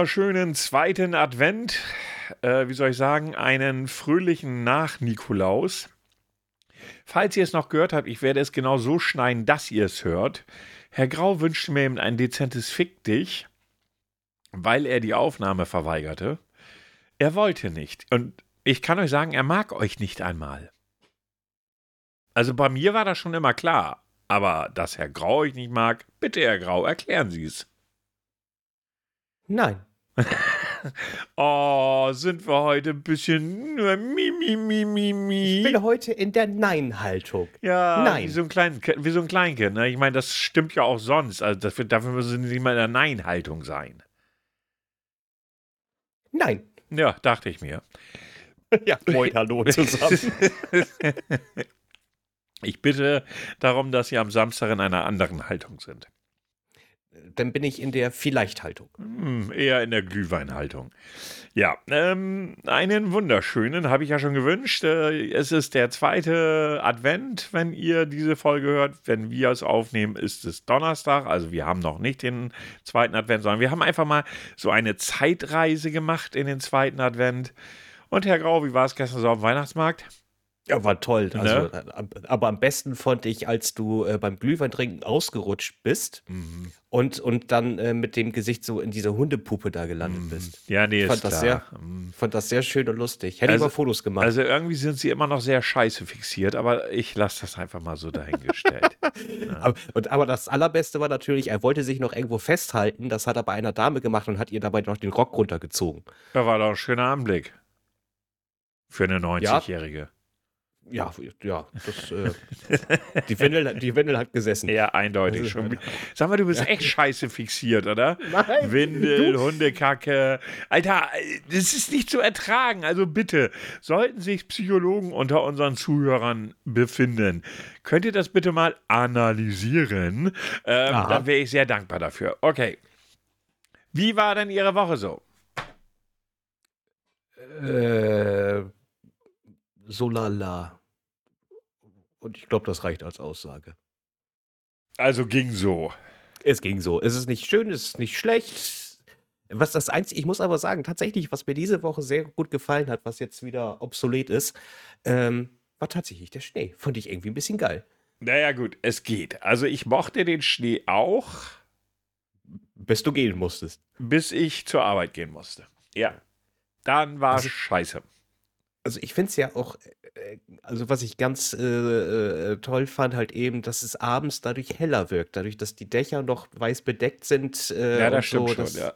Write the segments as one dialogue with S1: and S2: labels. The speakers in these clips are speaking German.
S1: wunderschönen zweiten Advent. Äh, wie soll ich sagen? Einen fröhlichen Nach-Nikolaus. Falls ihr es noch gehört habt, ich werde es genau so schneiden, dass ihr es hört. Herr Grau wünschte mir eben ein dezentes Fick dich, weil er die Aufnahme verweigerte. Er wollte nicht. Und ich kann euch sagen, er mag euch nicht einmal. Also bei mir war das schon immer klar. Aber dass Herr Grau euch nicht mag, bitte Herr Grau, erklären Sie es.
S2: Nein.
S1: oh, sind wir heute ein bisschen mi, mi, mi, mi, mi.
S2: Ich bin heute in der Nein-Haltung.
S1: Ja,
S2: Nein.
S1: Wie, so ein Klein, wie so ein Kleinkind. Ne? Ich meine, das stimmt ja auch sonst. Also dafür, dafür müssen Sie nicht mal in der Nein-Haltung sein.
S2: Nein.
S1: Ja, dachte ich mir.
S2: Ja, moin, hallo zusammen.
S1: Ich bitte darum, dass Sie am Samstag in einer anderen Haltung sind.
S2: Dann bin ich in der Vielleicht-Haltung.
S1: Hm, eher in der Glühweinhaltung. Ja, ähm, einen wunderschönen habe ich ja schon gewünscht. Äh, es ist der zweite Advent, wenn ihr diese Folge hört. Wenn wir es aufnehmen, ist es Donnerstag. Also wir haben noch nicht den zweiten Advent, sondern wir haben einfach mal so eine Zeitreise gemacht in den zweiten Advent. Und Herr Grau, wie war es gestern so auf dem Weihnachtsmarkt?
S2: Ja, war toll. Also,
S1: Ne?
S2: Aber am besten fand ich, als du äh, beim Glühweintrinken ausgerutscht bist
S1: Mhm.
S2: und, und dann äh, mit dem Gesicht so in diese Hundepuppe da gelandet bist.
S1: Ja, nee,
S2: Ich
S1: ist
S2: fand das
S1: klar. Mhm.
S2: Fand das sehr schön und lustig. Hätte
S1: Also-
S2: ich mal Fotos gemacht.
S1: Also irgendwie sind sie immer noch sehr scheiße fixiert, aber ich lasse das einfach mal so dahingestellt.
S2: aber, und, aber das Allerbeste war natürlich, er wollte sich noch irgendwo festhalten. Das hat er bei einer Dame gemacht und hat ihr dabei noch den Rock runtergezogen.
S1: Da war doch ein schöner Anblick. Für eine 90-Jährige.
S2: Ja, ja, das, äh, die, Windel, die Windel hat gesessen.
S1: Ja, eindeutig schon. Sag mal, du bist echt scheiße fixiert, oder?
S2: Nein,
S1: Windel,
S2: du-
S1: Hundekacke. Alter, das ist nicht zu ertragen. Also bitte, sollten sich Psychologen unter unseren Zuhörern befinden, könnt ihr das bitte mal analysieren? Ähm,
S2: Aha.
S1: dann wäre ich sehr dankbar dafür. Okay. Wie war denn Ihre Woche so?
S2: Äh, so lala. Und ich glaube, das reicht als Aussage.
S1: Also ging so.
S2: Es ging so. Es ist nicht schön, es ist nicht schlecht. Was das einzige, ich muss aber sagen, tatsächlich, was mir diese Woche sehr gut gefallen hat, was jetzt wieder obsolet ist, ähm, war tatsächlich der Schnee. Fand ich irgendwie ein bisschen geil.
S1: Naja, gut, es geht. Also ich mochte den Schnee auch,
S2: Bis du gehen musstest.
S1: bis ich zur Arbeit gehen musste. Ja. Dann war
S2: Also-
S1: scheiße.
S2: Also ich finde es ja auch, äh, also was ich ganz äh, äh, toll fand, halt eben, dass es abends dadurch heller wirkt, dadurch, dass die Dächer noch weiß bedeckt sind. Äh,
S1: Ja, das stimmt
S2: so,
S1: schon,
S2: das,
S1: ja.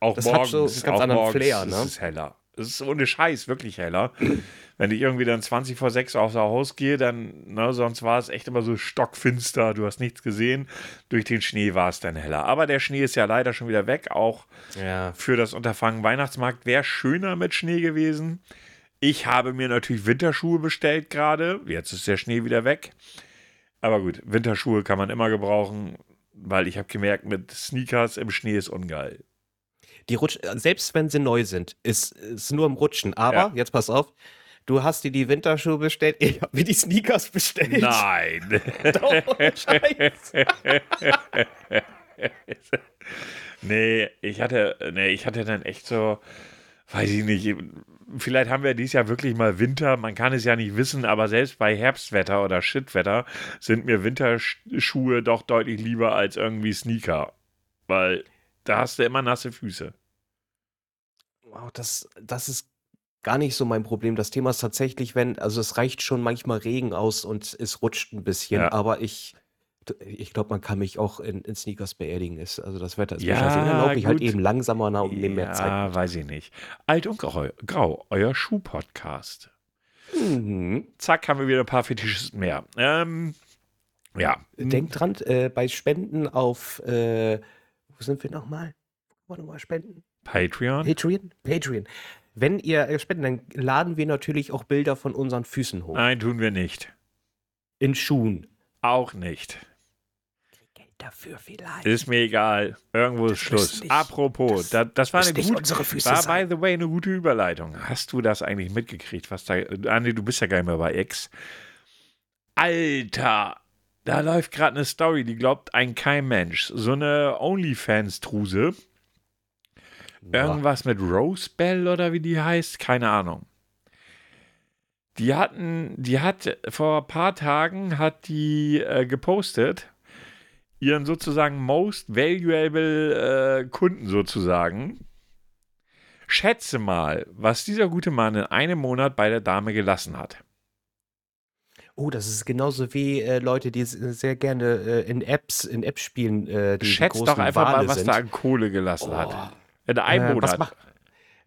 S1: Auch
S2: das hat
S1: morgens,
S2: so einen ganz anderen Flair, ne?
S1: ist es heller. Es ist ohne Scheiß wirklich heller. Wenn ich irgendwie dann 20 vor 6 aus der Haus gehe, dann, ne, sonst war es echt immer so stockfinster, du hast nichts gesehen. Durch den Schnee war es dann heller. Aber der Schnee ist ja leider schon wieder weg. Auch
S2: Ja,
S1: für das Unterfangen Weihnachtsmarkt wäre schöner mit Schnee gewesen. Ich habe mir natürlich Winterschuhe bestellt gerade. Jetzt ist der Schnee wieder weg. Aber gut, Winterschuhe kann man immer gebrauchen, weil ich habe gemerkt, mit Sneakers im Schnee ist ungeil.
S2: die Rutsch, selbst wenn sie neu sind, ist es nur im Rutschen. Aber,
S1: Ja.
S2: jetzt pass auf, du hast dir die Winterschuhe bestellt, ich habe mir die Sneakers bestellt.
S1: Nein.
S2: Doch, Scheiß.
S1: nee, ich hatte, nee, ich hatte dann echt so, weiß ich nicht, vielleicht haben wir dieses Jahr wirklich mal Winter, man kann es ja nicht wissen, aber selbst bei Herbstwetter oder Shitwetter sind mir Winterschuhe doch deutlich lieber als irgendwie Sneaker. Weil da hast du immer nasse Füße.
S2: Wow, das, das ist gar nicht so mein Problem. Das Thema ist tatsächlich, wenn, also es reicht schon manchmal Regen aus und es rutscht ein bisschen,
S1: Ja.
S2: aber ich, ich glaube, man kann mich auch in, in Sneakers beerdigen. Ist, also das Wetter ist mir
S1: Ja.
S2: Dann laufe ich halt eben langsamer nach und nehme mehr Zeit.
S1: Ja, weiß ich nicht. Alt und Grau, Grau euer Schuh-Podcast.
S2: Mhm.
S1: Zack, haben wir wieder ein paar Fetischisten mehr. Ähm, ja.
S2: Denkt dran, äh, bei Spenden auf, äh, wo sind wir nochmal? Warte mal, Spenden.
S1: Patreon.
S2: Patreon? Patreon. Wenn ihr äh, spenden, dann laden wir natürlich auch Bilder von unseren Füßen hoch.
S1: Nein, tun wir nicht.
S2: In Schuhen.
S1: Auch nicht.
S2: Dafür vielleicht.
S1: Ist mir egal. Irgendwo ist
S2: Das
S1: Schluss.
S2: müssen nicht-
S1: Apropos,
S2: das
S1: da, das war eine gute,
S2: unsere Füße
S1: war by
S2: sein.
S1: the way eine gute Überleitung. Hast du das eigentlich mitgekriegt? Was da, Andi, du bist ja gar nicht mehr bei X. Alter, da läuft gerade eine Story, die glaubt ein kein Mensch. So eine OnlyFans-Truse. Irgendwas mit Rose Bell oder wie die heißt, keine Ahnung. Die hatten, die hat vor ein paar Tagen hat die äh, gepostet, ihren sozusagen most valuable äh, Kunden sozusagen. Schätze mal, was dieser gute Mann in einem Monat bei der Dame gelassen hat.
S2: Oh, das ist genauso wie äh, Leute, die sehr gerne äh, in Apps, in Apps spielen, äh, die
S1: doch einfach
S2: Wale
S1: mal, was
S2: sind.
S1: da an Kohle gelassen
S2: Oh.
S1: hat. In einem
S2: Äh,
S1: Monat.
S2: was, macht,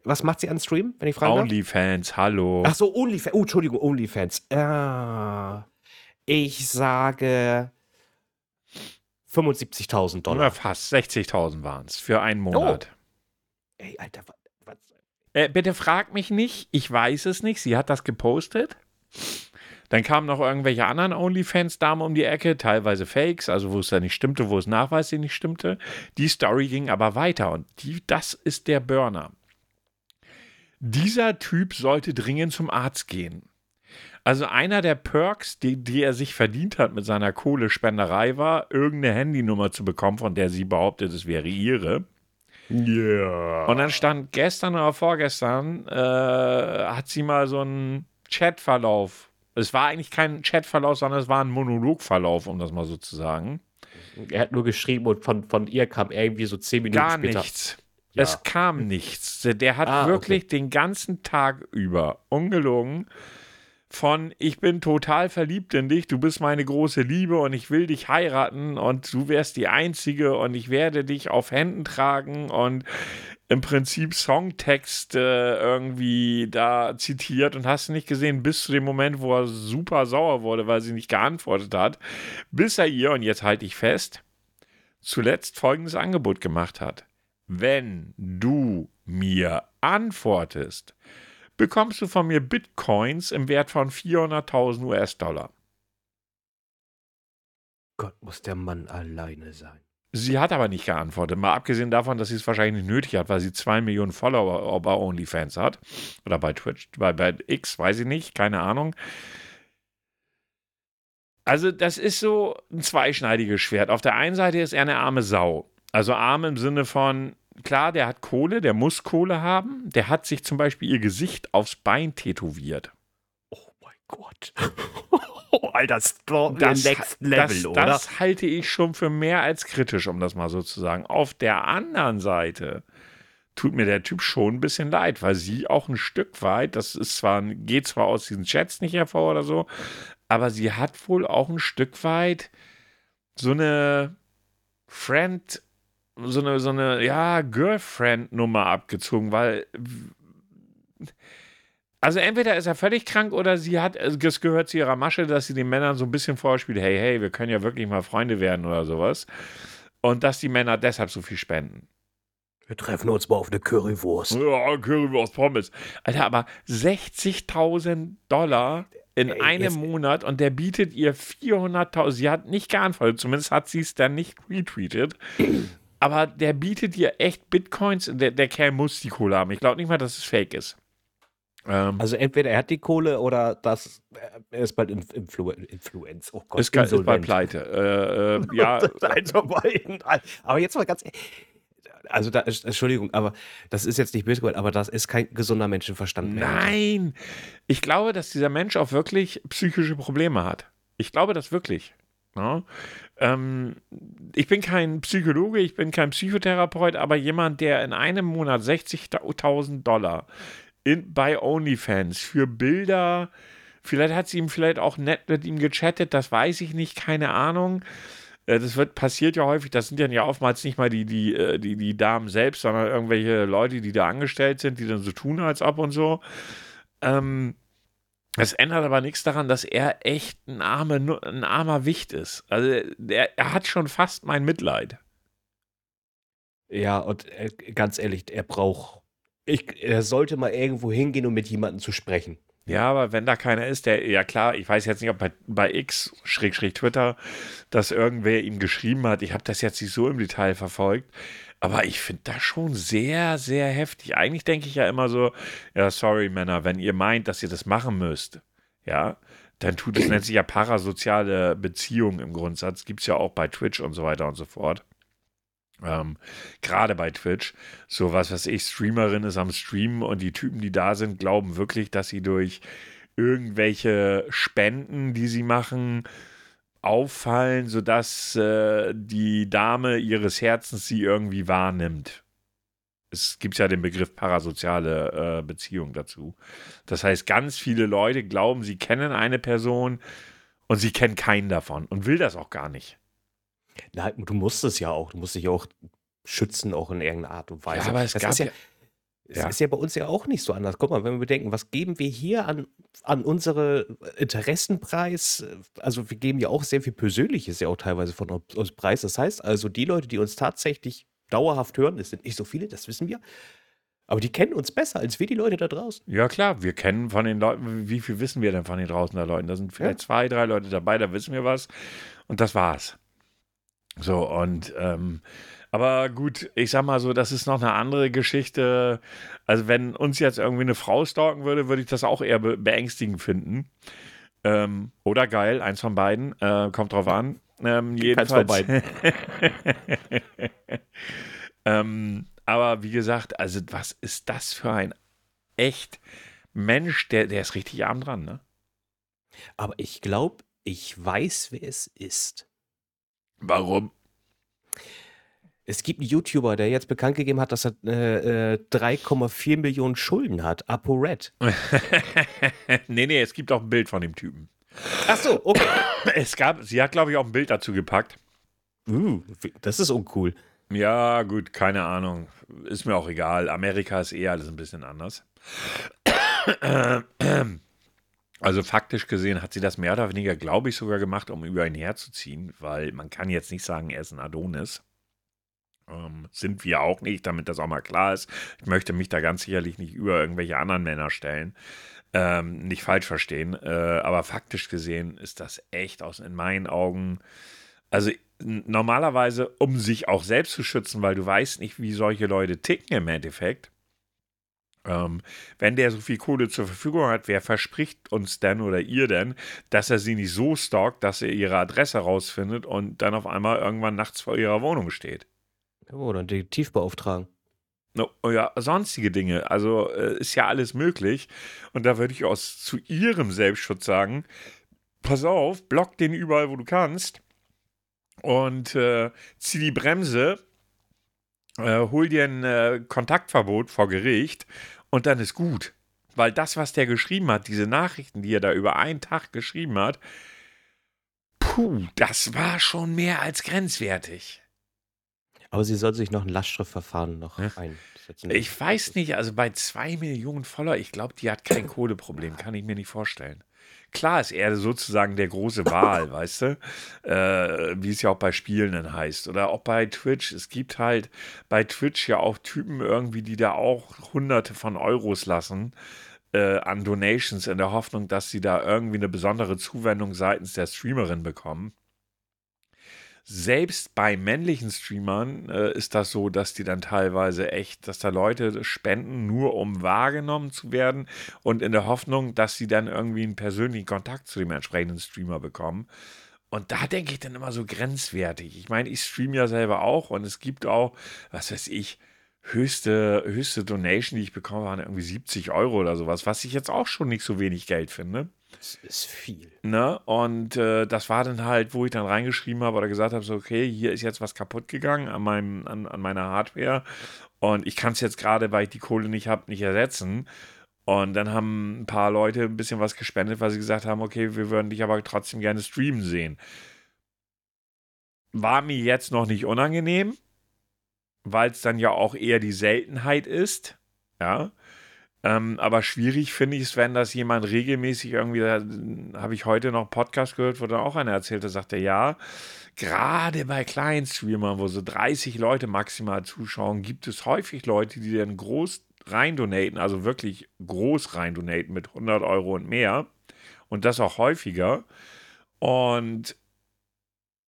S2: was macht sie an Stream, wenn ich fragen darf?
S1: Onlyfans, hallo.
S2: Ach so, OnlyFans. Oh, Entschuldigung, OnlyFans. Ah, ich sage 75.000
S1: Oder
S2: Dollar.
S1: fast 60.000 waren es für einen Monat.
S2: Ey, Alter, was? was
S1: Äh, bitte frag mich nicht, ich weiß es nicht. Sie hat das gepostet. Dann kamen noch irgendwelche anderen OnlyFans-Damen um die Ecke, teilweise Fakes, also wo es da nicht stimmte, wo es nachweislich nicht stimmte. Die Story ging aber weiter und die, das ist der Burner. Dieser Typ sollte dringend zum Arzt gehen. Also einer der Perks, die, die er sich verdient hat mit seiner Kohlespenderei war, irgendeine Handynummer zu bekommen, von der sie behauptet, es wäre ihre.
S2: Ja.
S1: Und dann stand gestern oder vorgestern, äh, hat sie mal so einen Chatverlauf. Es war eigentlich kein Chatverlauf, sondern es war ein Monologverlauf, um das mal so zu sagen.
S2: Er hat nur geschrieben und von, von ihr kam irgendwie so zehn Minuten
S1: Gar
S2: später.
S1: nichts.
S2: Ja.
S1: Es kam nichts. Der hat
S2: Ah,
S1: wirklich den ganzen Tag über, ungelogen, von ich bin total verliebt in dich, du bist meine große Liebe und ich will dich heiraten und du wärst die Einzige und ich werde dich auf Händen tragen und im Prinzip Songtext äh, irgendwie da zitiert und hast nicht gesehen, bis zu dem Moment, wo er super sauer wurde, weil sie nicht geantwortet hat, bis er ihr, und jetzt halte ich fest, zuletzt folgendes Angebot gemacht hat. Wenn du mir antwortest, bekommst du von mir Bitcoins im Wert von 400.000 US-Dollar.
S2: Gott, muss der Mann alleine sein.
S1: Sie hat aber nicht geantwortet, mal abgesehen davon, dass sie es wahrscheinlich nicht nötig hat, weil sie zwei Millionen Follower bei OnlyFans hat. Oder bei Twitch, bei, bei X, weiß ich nicht, keine Ahnung. Also, das ist so ein zweischneidiges Schwert. Auf der einen Seite ist er eine arme Sau. Also arm im Sinne von, klar, der hat Kohle, der muss Kohle haben. Der hat sich zum Beispiel ihr Gesicht aufs Bein tätowiert.
S2: Oh mein Gott. oh, Alter, das Next Level,
S1: das,
S2: oder?
S1: das halte ich schon für mehr als kritisch, um das mal so zu sagen. Auf der anderen Seite tut mir der Typ schon ein bisschen leid, weil sie auch ein Stück weit, das ist zwar, geht zwar aus diesen Chats nicht hervor oder so, aber sie hat wohl auch ein Stück weit so eine Friend, so eine, so eine, ja, Girlfriend-Nummer abgezogen, weil also entweder ist er völlig krank oder sie hat, es gehört zu ihrer Masche, dass sie den Männern so ein bisschen vorspielt, hey, hey, wir können ja wirklich mal Freunde werden oder sowas. Und dass die Männer deshalb so viel spenden.
S2: Wir treffen uns mal auf eine Currywurst.
S1: Ja, Currywurst Pommes. Alter, aber 60.000 Dollar in
S2: Ey,
S1: einem Monat und der bietet ihr 400.000. Sie hat nicht geantwortet, zumindest hat sie es dann nicht retweetet. Aber der bietet ihr echt Bitcoins. Der, der Kerl muss die Kohle haben. Ich glaube nicht mal, dass es fake ist. Ähm,
S2: Also entweder er hat die Kohle oder das, er ist bald in, Influ Influenz. Oh Gott,
S1: ist, ist
S2: insolvent.
S1: Pleite. Äh, äh, ja,
S2: aber jetzt mal ganz ehrlich, also da ist, Entschuldigung, aber das ist jetzt nicht böse gemeint, aber das ist kein gesunder Menschenverstand mehr.
S1: Nein, ich glaube, dass dieser Mensch auch wirklich psychische Probleme hat. Ich glaube das wirklich. Ja? Ähm, ich bin kein Psychologe, ich bin kein Psychotherapeut, aber jemand, der in einem Monat 60.000 Dollar in, bei OnlyFans für Bilder, vielleicht hat sie ihm vielleicht auch nett mit ihm gechattet, das weiß ich nicht, keine Ahnung. Äh, Das wird, passiert ja häufig, das sind dann ja oftmals nicht mal die, die, äh, die, die Damen selbst, sondern irgendwelche Leute, die da angestellt sind, die dann so tun, als ob und so. Ähm, es ändert aber nichts daran, dass er echt ein, arme, ein armer Wicht ist. Also er, er hat schon fast mein Mitleid.
S2: Ja, und äh, ganz ehrlich, er braucht, ich, er sollte mal irgendwo hingehen, um mit jemandem zu sprechen.
S1: Ja, aber wenn da keiner ist, der, ja klar, ich weiß jetzt nicht, ob bei, bei X, Schräg, Schräg, Twitter, dass irgendwer ihm geschrieben hat. Ich habe das jetzt nicht so im Detail verfolgt. Aber ich finde das schon sehr, sehr heftig. Eigentlich denke ich ja immer so, ja, sorry, Männer, wenn ihr meint, dass ihr das machen müsst, ja, dann tut es, nennt sich ja parasoziale Beziehung im Grundsatz. Gibt es ja auch bei Twitch und so weiter und so fort. Ähm, Gerade bei Twitch, so was weiß ich, Streamerin ist am Streamen und die Typen, die da sind, glauben wirklich, dass sie durch irgendwelche Spenden, die sie machen, auffallen, sodass äh, die Dame ihres Herzens sie irgendwie wahrnimmt. Es gibt ja den Begriff parasoziale äh, Beziehung dazu. Das heißt, ganz viele Leute glauben, sie kennen eine Person und sie kennen keinen davon und will das auch gar nicht.
S2: Nein, du musst es ja auch. Du musst dich auch schützen, auch in irgendeiner Art und Weise.
S1: Ja, aber es
S2: das
S1: gab
S2: ist ja,
S1: ja-
S2: es
S1: Ja.
S2: ist ja bei uns ja auch nicht so anders. Guck mal, wenn wir bedenken, was geben wir hier an, an unsere Interessenpreis? Also wir geben ja auch sehr viel Persönliches ja auch teilweise von uns Preis. Das heißt also, die Leute, die uns tatsächlich dauerhaft hören, es sind nicht so viele, das wissen wir, aber die kennen uns besser als wir die Leute da draußen.
S1: Ja, klar, wir kennen von den Leuten, wie viel wissen wir denn von den draußen der Leuten? Da sind vielleicht zwei, drei Leute dabei, da wissen wir was. Und das war's. So, und, ähm, aber gut, ich sag mal so, das ist noch eine andere Geschichte. Also, wenn uns jetzt irgendwie eine Frau stalken würde, würde ich das auch eher be beängstigend finden. Ähm, oder geil, eins von beiden, äh, kommt drauf an. Ähm,
S2: Keins von
S1: jedenfalls. ähm, aber wie gesagt, also was ist das für ein echt Mensch, der, der ist richtig arm dran, ne?
S2: Aber ich glaube, ich weiß, wer es ist.
S1: Warum?
S2: Es gibt einen YouTuber, der jetzt bekannt gegeben hat, dass er äh, äh, 3,4 Millionen Schulden hat. ApoRed.
S1: nee, nee, es gibt auch ein Bild von dem Typen.
S2: Ach so, okay.
S1: Es gab, sie hat, glaube ich, auch ein Bild dazu gepackt.
S2: Uh, das ist uncool.
S1: Ja, gut, keine Ahnung. Ist mir auch egal. Amerika ist eh alles ein bisschen anders. Also faktisch gesehen hat sie das mehr oder weniger, glaube ich, sogar gemacht, um über ihn herzuziehen, weil man kann jetzt nicht sagen, er ist ein Adonis. Ähm, sind wir auch nicht, damit das auch mal klar ist. Ich möchte mich da ganz sicherlich nicht über irgendwelche anderen Männer stellen. Ähm, nicht falsch verstehen. Äh, aber faktisch gesehen ist das echt aus in meinen Augen. Also normalerweise, um sich auch selbst zu schützen, weil du weißt nicht, wie solche Leute ticken im Endeffekt. Ähm, wenn der so viel Kohle zur Verfügung hat, wer verspricht uns denn oder ihr denn, dass er sie nicht so stalkt, dass er ihre Adresse rausfindet und dann auf einmal irgendwann nachts vor ihrer Wohnung steht?
S2: Oh, dann Detektiv beauftragen.
S1: No, ja, sonstige Dinge. Also äh, ist ja alles möglich. Und da würde ich aus zu ihrem Selbstschutz sagen: Pass auf, block den überall, wo du kannst. Und äh, zieh die Bremse, äh, hol dir ein äh, Kontaktverbot vor Gericht und dann ist gut. Weil das, was der geschrieben hat, diese Nachrichten, die er da über einen Tag geschrieben hat, puh, das war schon mehr als grenzwertig.
S2: Aber sie soll sich noch ein Lastschriftverfahren noch
S1: Ja.
S2: einsetzen.
S1: Ich weiß nicht, also bei zwei Millionen Follower, ich glaube, die hat kein Kohleproblem, kann ich mir nicht vorstellen. Klar ist er sozusagen der große Wahl, weißt du? Äh, wie es ja auch bei Spielen dann heißt. Oder auch bei Twitch. Es gibt halt bei Twitch ja auch Typen irgendwie, die da auch hunderte von Euros lassen äh, an Donations in der Hoffnung, dass sie da irgendwie eine besondere Zuwendung seitens der Streamerin bekommen. Selbst bei männlichen Streamern äh, ist das so, dass die dann teilweise echt, dass da Leute spenden, nur um wahrgenommen zu werden und in der Hoffnung, dass sie dann irgendwie einen persönlichen Kontakt zu dem entsprechenden Streamer bekommen. Und da denke ich dann immer so grenzwertig. Ich meine, ich streame ja selber auch und es gibt auch, was weiß ich, höchste, höchste Donation, die ich bekomme, waren irgendwie 70 Euro oder sowas, was ich jetzt auch schon nicht so wenig Geld finde.
S2: Das ist viel.
S1: Ne? Und äh, das war dann halt, wo ich dann reingeschrieben habe oder gesagt habe, so, okay, hier ist jetzt was kaputt gegangen an, meinem, an, an meiner Hardware und ich kann es jetzt gerade, weil ich die Kohle nicht habe, nicht ersetzen. Und dann haben ein paar Leute ein bisschen was gespendet, weil sie gesagt haben, okay, wir würden dich aber trotzdem gerne streamen sehen. War mir jetzt noch nicht unangenehm, weil es dann ja auch eher die Seltenheit ist. Ja. Ähm, aber schwierig finde ich es, wenn das jemand regelmäßig irgendwie, habe ich heute noch einen Podcast gehört, wo dann auch einer erzählte, sagte, ja, gerade bei kleinen Streamern, wo so 30 Leute maximal zuschauen, gibt es häufig Leute, die dann groß rein donaten, also wirklich groß rein donaten mit 100 Euro und mehr und das auch häufiger. Und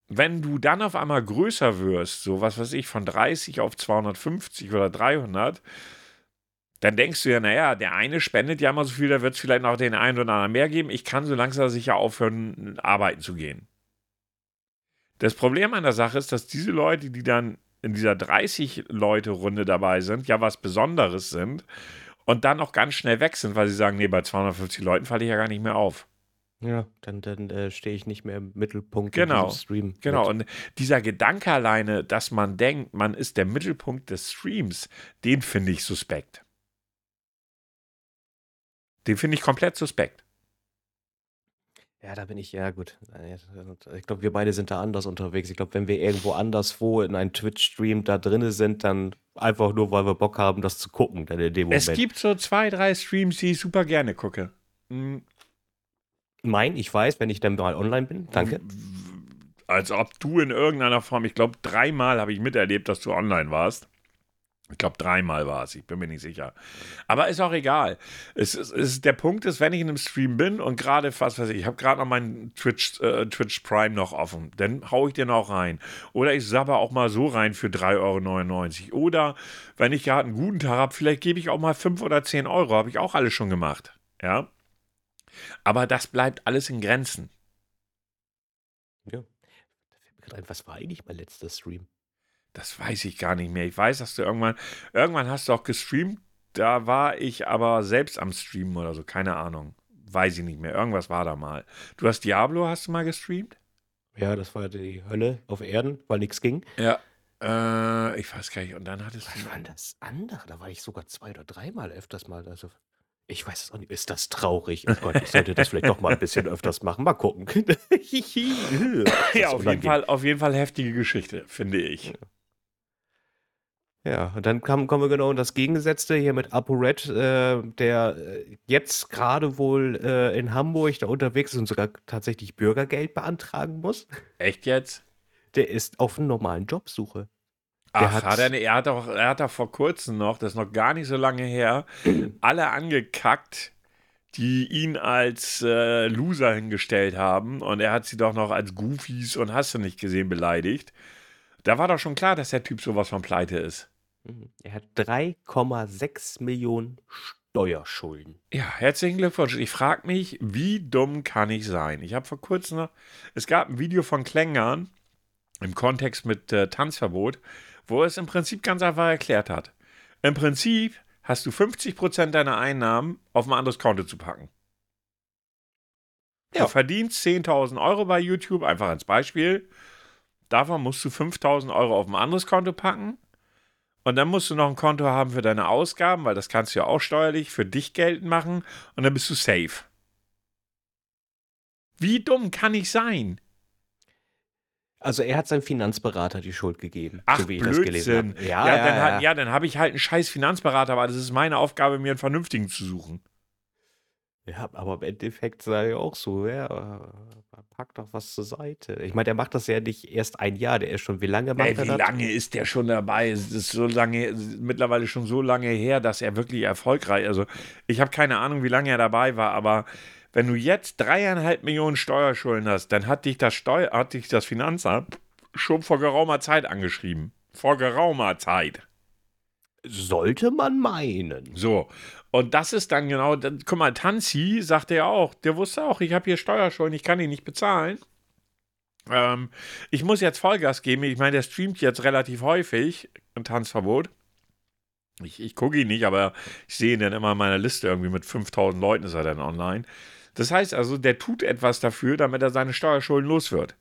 S1: wenn du dann auf einmal größer wirst, so was weiß ich, von 30 auf 250 oder 300, dann denkst du ja, naja, der eine spendet ja immer so viel, da wird es vielleicht noch den einen oder anderen mehr geben. Ich kann so langsam sicher aufhören, arbeiten zu gehen. Das Problem an der Sache ist, dass diese Leute, die dann in dieser 30-Leute-Runde dabei sind, ja was Besonderes sind und dann auch ganz schnell weg sind, weil sie sagen, nee, bei 250 Leuten falle ich ja gar nicht mehr auf.
S2: Ja, dann, dann äh, stehe ich nicht mehr im Mittelpunkt
S1: Genau,
S2: in diesem Stream.
S1: Genau,
S2: mit.
S1: und dieser Gedanke alleine, dass man denkt, man ist der Mittelpunkt des Streams, den finde ich suspekt. Den finde ich komplett suspekt.
S2: Ja, da bin ich, ja gut. Ich glaube, wir beide sind da anders unterwegs. Ich glaube, wenn wir irgendwo anderswo in einem Twitch-Stream da drinne sind, dann einfach nur, weil wir Bock haben, das zu gucken, dann in dem Moment.
S1: Es gibt so zwei, drei Streams, die ich super gerne gucke. Hm,
S2: Mein, ich weiß, wenn ich dann mal online bin. Danke.
S1: Als ob du in irgendeiner Form, ich glaube, dreimal habe ich miterlebt, dass du online warst. Ich glaube, dreimal war es, ich bin mir nicht sicher. Aber ist auch egal. Es ist, es der Punkt ist, wenn ich in einem Stream bin und gerade, was weiß ich, ich habe gerade noch meinen Twitch, äh, Twitch Prime noch offen, dann haue ich den auch rein. Oder ich sabber auch mal so rein für 3,99 Euro. Oder wenn ich gerade einen guten Tag habe, vielleicht gebe ich auch mal 5 oder 10 Euro. Habe ich auch alles schon gemacht. Ja. Aber das bleibt alles in Grenzen.
S2: Ja. Was war eigentlich mein letzter Stream?
S1: Das weiß ich gar nicht mehr. Ich weiß, dass du irgendwann, irgendwann hast du auch gestreamt. Da war ich aber selbst am Streamen oder so. Keine Ahnung. Weiß ich nicht mehr. Irgendwas war da mal. Du hast Diablo, hast du mal gestreamt?
S2: Ja, das war die Hölle auf Erden, weil nichts ging.
S1: Ja. Äh, ich weiß gar nicht. Und dann hattest
S2: Was
S1: du.
S2: war denn das andere? Da war ich sogar zwei oder dreimal öfters mal. Also, ich weiß es auch nicht. Ist das traurig? Oh Gott, ich sollte das vielleicht doch mal ein bisschen öfters machen. Mal gucken.
S1: Ja, auf jeden, Fall, auf jeden Fall heftige Geschichte, finde ich.
S2: Ja, und dann kam, kommen wir genau in das Gegengesetzte hier mit ApoRed, äh, der äh, jetzt gerade wohl äh, in Hamburg da unterwegs ist und sogar tatsächlich Bürgergeld beantragen muss.
S1: Echt jetzt?
S2: Der ist auf einer normalen Jobsuche.
S1: Ach,
S2: hat-
S1: hat er, ne- er, hat doch, er hat doch vor kurzem noch, das ist noch gar nicht so lange her, alle angekackt, die ihn als äh, Loser hingestellt haben. Und er hat sie doch noch als Goofies und hast du nicht gesehen beleidigt. Da war doch schon klar, dass der Typ sowas von pleite ist.
S2: Mhm. Er hat 3,6 Millionen Steuerschulden.
S1: Ja, herzlichen Glückwunsch. Ich frage mich, wie dumm kann ich sein? Ich habe vor kurzem noch, es gab ein Video von Klängern im Kontext mit äh, Tanzverbot, wo es im Prinzip ganz einfach erklärt hat. Im Prinzip hast du 50% deiner Einnahmen auf ein anderes Konto zu packen.
S2: Ja.
S1: Du verdienst 10.000 Euro bei YouTube, einfach als Beispiel. Davon musst du 5.000 Euro auf ein anderes Konto packen. Und dann musst du noch ein Konto haben für deine Ausgaben, weil das kannst du ja auch steuerlich für dich geltend machen. Und dann bist du safe. Wie dumm kann ich sein?
S2: Also er hat seinem Finanzberater die Schuld gegeben,
S1: Ach,
S2: so wie ich das gelesen
S1: Blödsinn.
S2: habe.
S1: Ja, dann, ha- ja, dann habe ich halt einen scheiß Finanzberater, aber das ist meine Aufgabe, mir einen vernünftigen zu suchen.
S2: Ja, aber im Endeffekt sei ja auch so, ja, äh, pack doch was zur Seite. Ich meine, der macht das ja nicht erst ein Jahr, der ist schon, wie lange macht
S1: Ey,
S2: er
S1: wie
S2: das?
S1: lange ist der schon dabei? Es ist so lange, mittlerweile schon so lange her, dass er wirklich erfolgreich, also ich habe keine Ahnung, wie lange er dabei war, aber wenn du jetzt dreieinhalb Millionen Steuerschulden hast, dann hat dich das Steu hat dich das Finanzamt schon vor geraumer Zeit angeschrieben. Vor geraumer Zeit.
S2: Sollte man meinen.
S1: So. Und das ist dann genau, dann, guck mal, Tanzi sagte ja auch, der wusste auch, ich habe hier Steuerschulden, ich kann die nicht bezahlen. Ähm, ich muss jetzt Vollgas geben. Ich meine, der streamt jetzt relativ häufig ein Tanzverbot. Ich, ich gucke ihn nicht, aber ich sehe ihn dann immer in meiner Liste irgendwie mit 5000 Leuten ist er dann online. Das heißt also, der tut etwas dafür, damit er seine Steuerschulden los wird.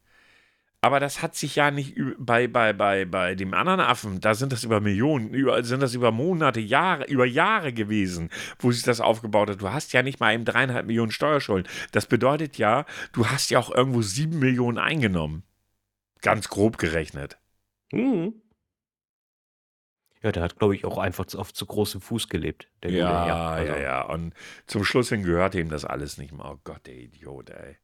S1: Aber das hat sich ja nicht bei, bei, bei, bei dem anderen Affen, da sind das über Millionen, über, sind das über Monate, Jahre, über Jahre gewesen, wo sich das aufgebaut hat. Du hast ja nicht mal eben dreieinhalb Millionen Steuerschulden. Das bedeutet ja, du hast ja auch irgendwo sieben Millionen eingenommen. Ganz grob gerechnet.
S2: Mhm. Ja, der hat, glaube ich, auch einfach zu, auf zu großem Fuß gelebt.
S1: Ja,
S2: Herr. Also,
S1: ja, ja. Und zum Schluss hin gehörte ihm das alles nicht mehr. Oh Gott, der Idiot, ey.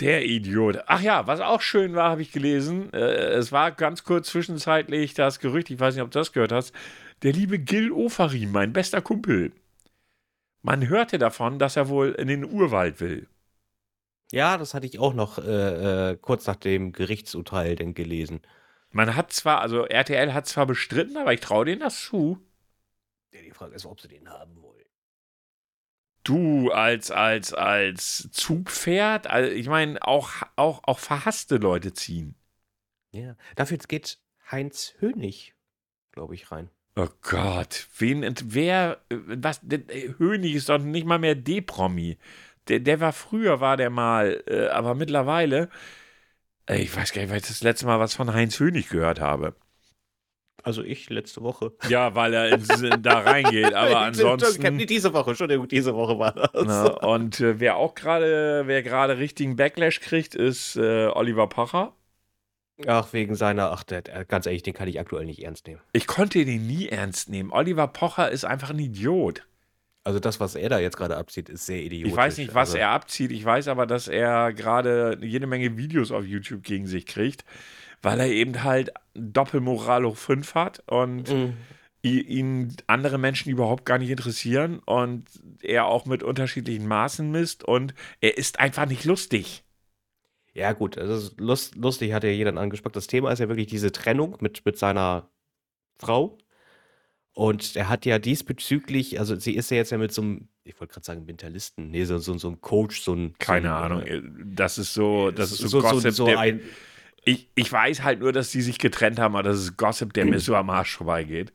S1: Der Idiot. Ach ja, was auch schön war, habe ich gelesen. Äh, es war ganz kurz zwischenzeitlich das Gerücht, ich weiß nicht, ob du das gehört hast. Der liebe Gil Ofarim, mein bester Kumpel. Man hörte davon, dass er wohl in den Urwald will.
S2: Ja, das hatte ich auch noch äh, äh, kurz nach dem Gerichtsurteil denn gelesen.
S1: Man hat zwar, also RTL hat zwar bestritten, aber ich traue denen das zu.
S2: Ja, die Frage ist, ob sie den haben wollen.
S1: Du als, als, als Zugpferd, also ich meine, auch, auch, auch verhasste Leute ziehen.
S2: Ja, dafür geht Heinz Hönig, glaube ich, rein.
S1: Oh Gott, wen, wer, äh, was, der- der Hönig ist doch nicht mal mehr D-Promi. Der, der war früher, war der mal, äh, aber mittlerweile, äh, ich weiß gar nicht, weil ich das letzte Mal was von Heinz Hönig gehört habe.
S2: Also ich letzte Woche.
S1: Ja, weil er ins, da reingeht, aber ansonsten.
S2: Diese Woche, Entschuldigung, diese Woche war das.
S1: Na, und äh, wer auch gerade, wer gerade richtigen Backlash kriegt, ist äh, Oliver Pocher.
S2: Ach, wegen seiner, ach, der, der- ganz ehrlich, den kann ich aktuell nicht ernst nehmen.
S1: Ich konnte den nie ernst nehmen. Oliver Pocher ist einfach ein Idiot.
S2: Also das, was er da jetzt gerade abzieht, ist sehr idiotisch.
S1: Ich weiß nicht, was
S2: also,
S1: er abzieht. Ich weiß aber, dass er gerade jede Menge Videos auf YouTube gegen sich kriegt, weil er eben halt Doppelmoral hoch 5 hat und i- ihn andere Menschen überhaupt gar nicht interessieren und er auch mit unterschiedlichen Maßen misst und er ist einfach nicht lustig.
S2: Ja, gut, ist lust, lustig, hat ja jeder angesprochen. Das Thema ist ja wirklich diese Trennung mit, mit seiner Frau. Und er hat ja diesbezüglich, also sie ist ja jetzt ja mit so einem, ich wollte gerade sagen Mentalisten, nee, so, so, so ein Coach, so ein.
S1: Keine
S2: so ein,
S1: Ahnung.
S2: äh,
S1: Das ist so, das ist so,
S2: so, so,
S1: Gossip.
S2: so
S1: der,
S2: ein,
S1: ich, ich weiß halt nur, dass die sich getrennt haben, aber das ist Gossip, der mir so am Arsch vorbeigeht.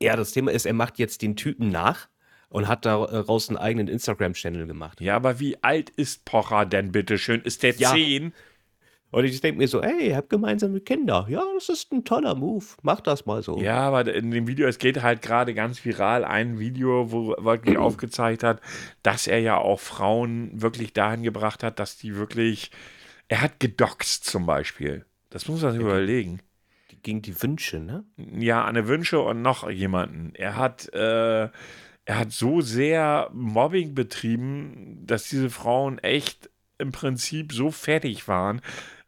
S2: ja, das Thema ist, er macht jetzt den Typen nach und hat daraus einen eigenen Instagram-Channel gemacht.
S1: Ja, aber wie alt ist Pocher denn bitteschön? Ist der
S2: Ja.
S1: 10?
S2: Und ich denke mir so, ey, ihr habt gemeinsame Kinder. Ja, das ist ein toller Move. Mach das mal so.
S1: Ja, aber in dem Video, es geht halt gerade ganz viral, ein Video, wo wirklich aufgezeigt hat, dass er ja auch Frauen wirklich dahin gebracht hat, dass die wirklich, er hat gedoxt zum Beispiel. Das muss man sich überlegen.
S2: Gegen die Wünsche, ne?
S1: Ja, Anne Wünsche und noch jemanden. Er hat, äh, er hat so sehr Mobbing betrieben, dass diese Frauen echt im Prinzip so fertig waren.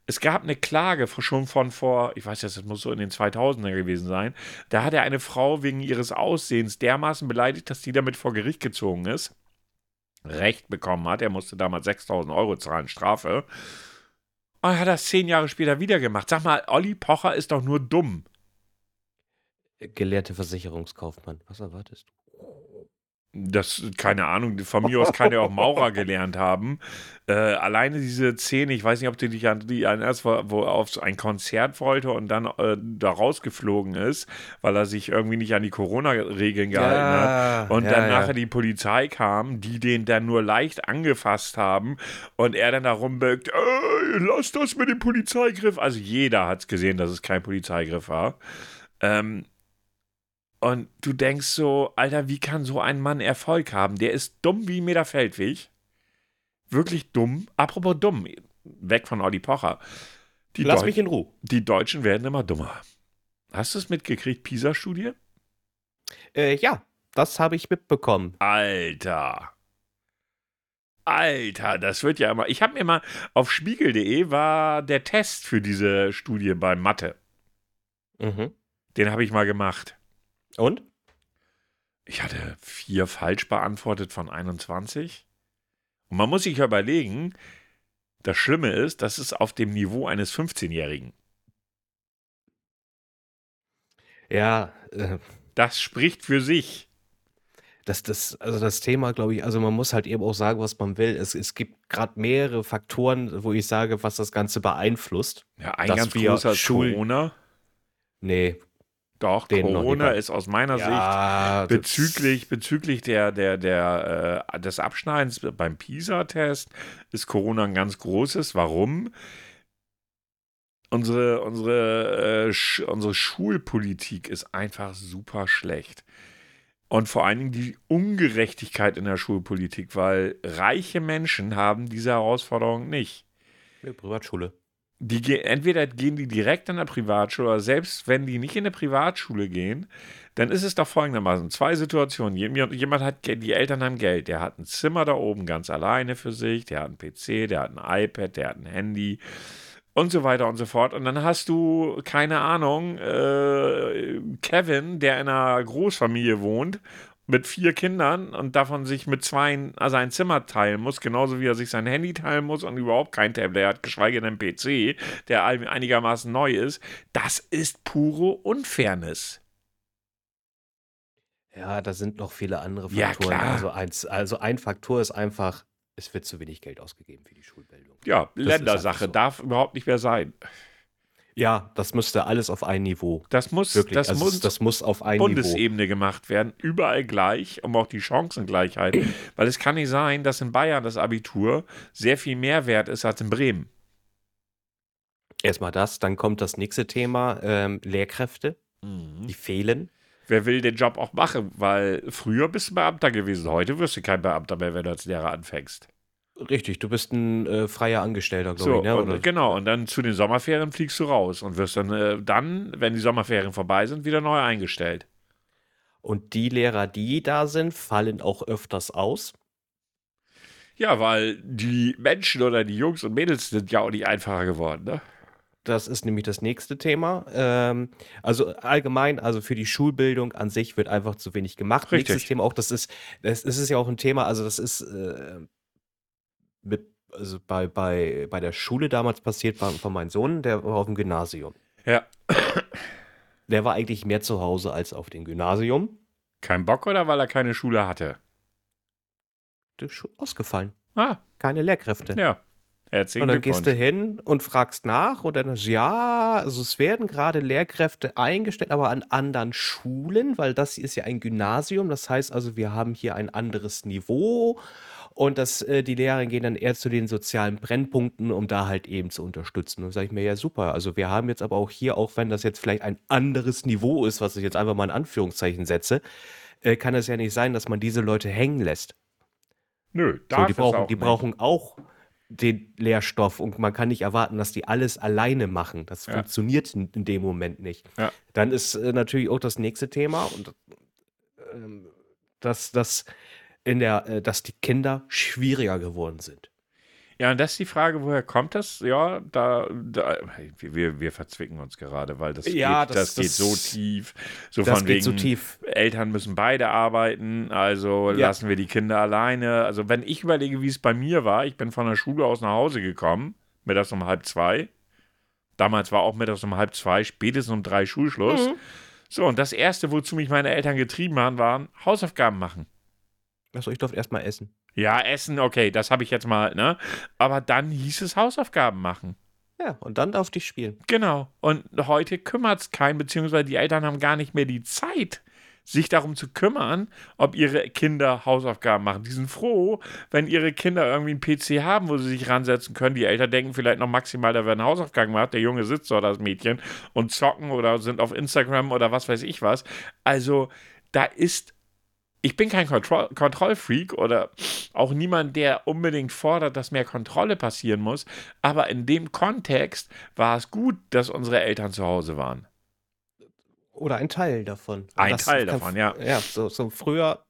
S1: Es gab eine Klage schon von vor, ich weiß jetzt, das muss so in den 2000er gewesen sein. Da hat er eine Frau wegen ihres Aussehens dermaßen beleidigt, dass die damit vor Gericht gezogen ist. Recht bekommen hat. Er musste damals 6000 Euro zahlen, Strafe. Und hat das zehn Jahre später wieder gemacht. Sag mal, Olli Pocher ist doch nur dumm.
S2: Gelehrte Versicherungskaufmann. Was erwartest du?
S1: Das, keine Ahnung, von mir aus kann er auch Maurer gelernt haben. Äh, alleine diese Szene, ich weiß nicht, ob du dich an die erinnerst, wo, wo er auf ein Konzert wollte und dann äh, da rausgeflogen ist, weil er sich irgendwie nicht an die Corona-Regeln gehalten hat. Und
S2: ja,
S1: dann
S2: ja.
S1: nachher die Polizei kam, die den dann nur leicht angefasst haben und er dann da rumbögt, ey, lass das mit dem Polizeigriff. Also jeder hat es gesehen, dass es kein Polizeigriff war. Ähm, und du denkst so, Alter, wie kann so ein Mann Erfolg haben? Der ist dumm wie Meter Feldweg. Wirklich dumm. Apropos dumm, weg von Olli Pocher. Die,
S2: Lass
S1: Deu
S2: mich in Ruhe.
S1: die Deutschen werden immer dummer. Hast du es mitgekriegt, PISA-Studie?
S2: Äh, ja, das habe ich mitbekommen.
S1: Alter. Alter, das wird ja immer. Ich habe mir mal auf spiegel.de war der Test für diese Studie bei Mathe.
S2: Mhm.
S1: Den habe ich mal gemacht.
S2: Und?
S1: Ich hatte vier falsch beantwortet von 21. Und man muss sich ja überlegen, das Schlimme ist, das ist auf dem Niveau eines 15-Jährigen.
S2: Ja, äh,
S1: Das spricht für sich.
S2: das, das, also das Thema, glaube ich, also man muss halt eben auch sagen, was man will. Es, es gibt gerade mehrere Faktoren, wo ich sage, was das Ganze beeinflusst.
S1: Ja, ein ganz großer Corona.
S2: Nee.
S1: Doch,
S2: Den
S1: Corona ist aus meiner Sicht
S2: Ja, das-
S1: bezüglich, bezüglich der, der, der, äh, des Abschneidens beim PISA-Test ist Corona ein ganz großes. Warum? Unsere, unsere, äh, Sch unsere Schulpolitik ist einfach super schlecht. Und vor allen Dingen die Ungerechtigkeit in der Schulpolitik, weil reiche Menschen haben diese Herausforderung nicht.
S2: Ja, Privatschule.
S1: Die ge entweder gehen die direkt in der Privatschule oder selbst wenn die nicht in eine Privatschule gehen, dann ist es doch folgendermaßen: zwei Situationen. Jemand, hat, die Eltern haben Geld, der hat ein Zimmer da oben ganz alleine für sich, der hat einen PC, der hat ein iPad, der hat ein Handy und so weiter und so fort. Und dann hast du, keine Ahnung, äh, Kevin, der in einer Großfamilie wohnt mit vier Kindern und davon sich mit zwei sein Zimmer teilen muss, genauso wie er sich sein Handy teilen muss und überhaupt kein Tablet hat, geschweige denn PC, der ein- einigermaßen neu ist, das ist pure Unfairness.
S2: Ja, da sind noch viele andere
S1: Ja,
S2: Faktoren.
S1: klar.
S2: Also, eins, also ein Faktor ist einfach, es wird zu wenig Geld ausgegeben für die Schulbildung.
S1: Ja,
S2: ist
S1: Ländersache,
S2: so.
S1: darf überhaupt nicht mehr sein.
S2: Ja, das müsste alles auf ein Niveau.
S1: Das muss,
S2: Wirklich.
S1: das
S2: also
S1: muss
S2: das muss auf ein Niveau.
S1: Bundesebene gemacht werden, überall gleich, um auch die Chancengleichheit. Weil es kann nicht sein, dass in Bayern das Abitur sehr viel mehr wert ist als in Bremen.
S2: Erstmal das, dann kommt das nächste Thema, ähm, Lehrkräfte, die fehlen.
S1: Wer will den Job auch machen? Weil früher bist du Beamter gewesen, heute wirst du kein Beamter mehr, wenn du als Lehrer anfängst.
S2: Richtig, du bist ein äh, freier Angestellter, glaube
S1: So,
S2: ich. Ne?
S1: und,
S2: Oder-
S1: genau, und dann zu den Sommerferien fliegst du raus und wirst dann, äh, dann, wenn die Sommerferien vorbei sind, wieder neu eingestellt.
S2: Und die Lehrer, die da sind, fallen auch öfters aus.
S1: Ja, weil die Menschen oder die Jungs und Mädels sind ja auch nicht einfacher geworden, ne?
S2: Das ist nämlich das nächste Thema. Ähm, also allgemein, also für die Schulbildung an sich wird einfach zu wenig gemacht.
S1: Richtig.
S2: Nächstes Thema auch, das ist, das, das ist ja auch ein Thema, also das ist äh, mit, also bei, bei, bei der Schule damals passiert, bei, von meinem Sohn, der war auf dem Gymnasium.
S1: Ja.
S2: Der war eigentlich mehr zu Hause als auf dem Gymnasium.
S1: Kein Bock oder weil er keine Schule hatte?
S2: Ausgefallen.
S1: Ah,
S2: Keine Lehrkräfte.
S1: ja. Herzlichen
S2: Und dann gehst du hin und fragst nach und dann ist ja, also es werden gerade Lehrkräfte eingestellt, aber an anderen Schulen, weil das hier ist ja ein Gymnasium. Das heißt also, wir haben hier ein anderes Niveau und das, äh, die Lehrer gehen dann eher zu den sozialen Brennpunkten, um da halt eben zu unterstützen. Und sage ich mir, ja super, also wir haben jetzt aber auch hier, auch wenn das jetzt vielleicht ein anderes Niveau ist, was ich jetzt einfach mal in Anführungszeichen setze, äh, kann es ja nicht sein, dass man diese Leute hängen lässt.
S1: Nö,
S2: So,
S1: darf
S2: die brauchen,
S1: auch
S2: die
S1: nicht.
S2: brauchen auch den Lehrstoff und man kann nicht erwarten, dass die alles alleine machen. Das
S1: Ja.
S2: funktioniert in, in dem Moment nicht.
S1: Ja.
S2: Dann ist äh, natürlich auch das nächste Thema und ähm, dass, dass, in der, äh, dass die Kinder schwieriger geworden sind.
S1: Ja, und das ist die Frage, woher kommt das? Ja, da, da wir- wir, verzwicken uns gerade, weil das,
S2: Ja,
S1: geht,
S2: das-
S1: das, geht
S2: das-
S1: so tief. So
S2: das
S1: von
S2: geht
S1: wegen,
S2: so tief.
S1: Eltern müssen beide arbeiten, also
S2: Ja.
S1: lassen wir die Kinder alleine. Also wenn ich überlege, wie es bei mir war, ich bin von der Schule aus nach Hause gekommen, mittags um halb zwei. Damals war auch mittags um halb zwei, spätestens um drei Schulschluss.
S2: Mhm.
S1: So, und das Erste, wozu mich meine Eltern getrieben haben, waren Hausaufgaben machen.
S2: Achso, ich durfte erstmal essen.
S1: Ja, Essen, okay, das habe ich jetzt mal, ne? Aber dann hieß es Hausaufgaben machen.
S2: Ja, und dann darf ich spielen.
S1: Genau. Und heute kümmert es keinen, beziehungsweise die Eltern haben gar nicht mehr die Zeit, sich darum zu kümmern, ob ihre Kinder Hausaufgaben machen. Die sind froh, wenn ihre Kinder irgendwie einen PC haben, wo sie sich ransetzen können. Die Eltern denken vielleicht noch maximal, da werden Hausaufgaben gemacht. Der Junge sitzt dort, das Mädchen, und zocken oder sind auf Instagram oder was weiß ich was. Also, da ist. Ich bin kein Kontroll Kontrollfreak oder auch niemand, der unbedingt fordert, dass mehr Kontrolle passieren muss. Aber in dem Kontext war es gut, dass unsere Eltern zu Hause waren.
S2: Oder ein Teil davon.
S1: Ein
S2: das
S1: Teil davon, ja.
S2: Ja, so, so früher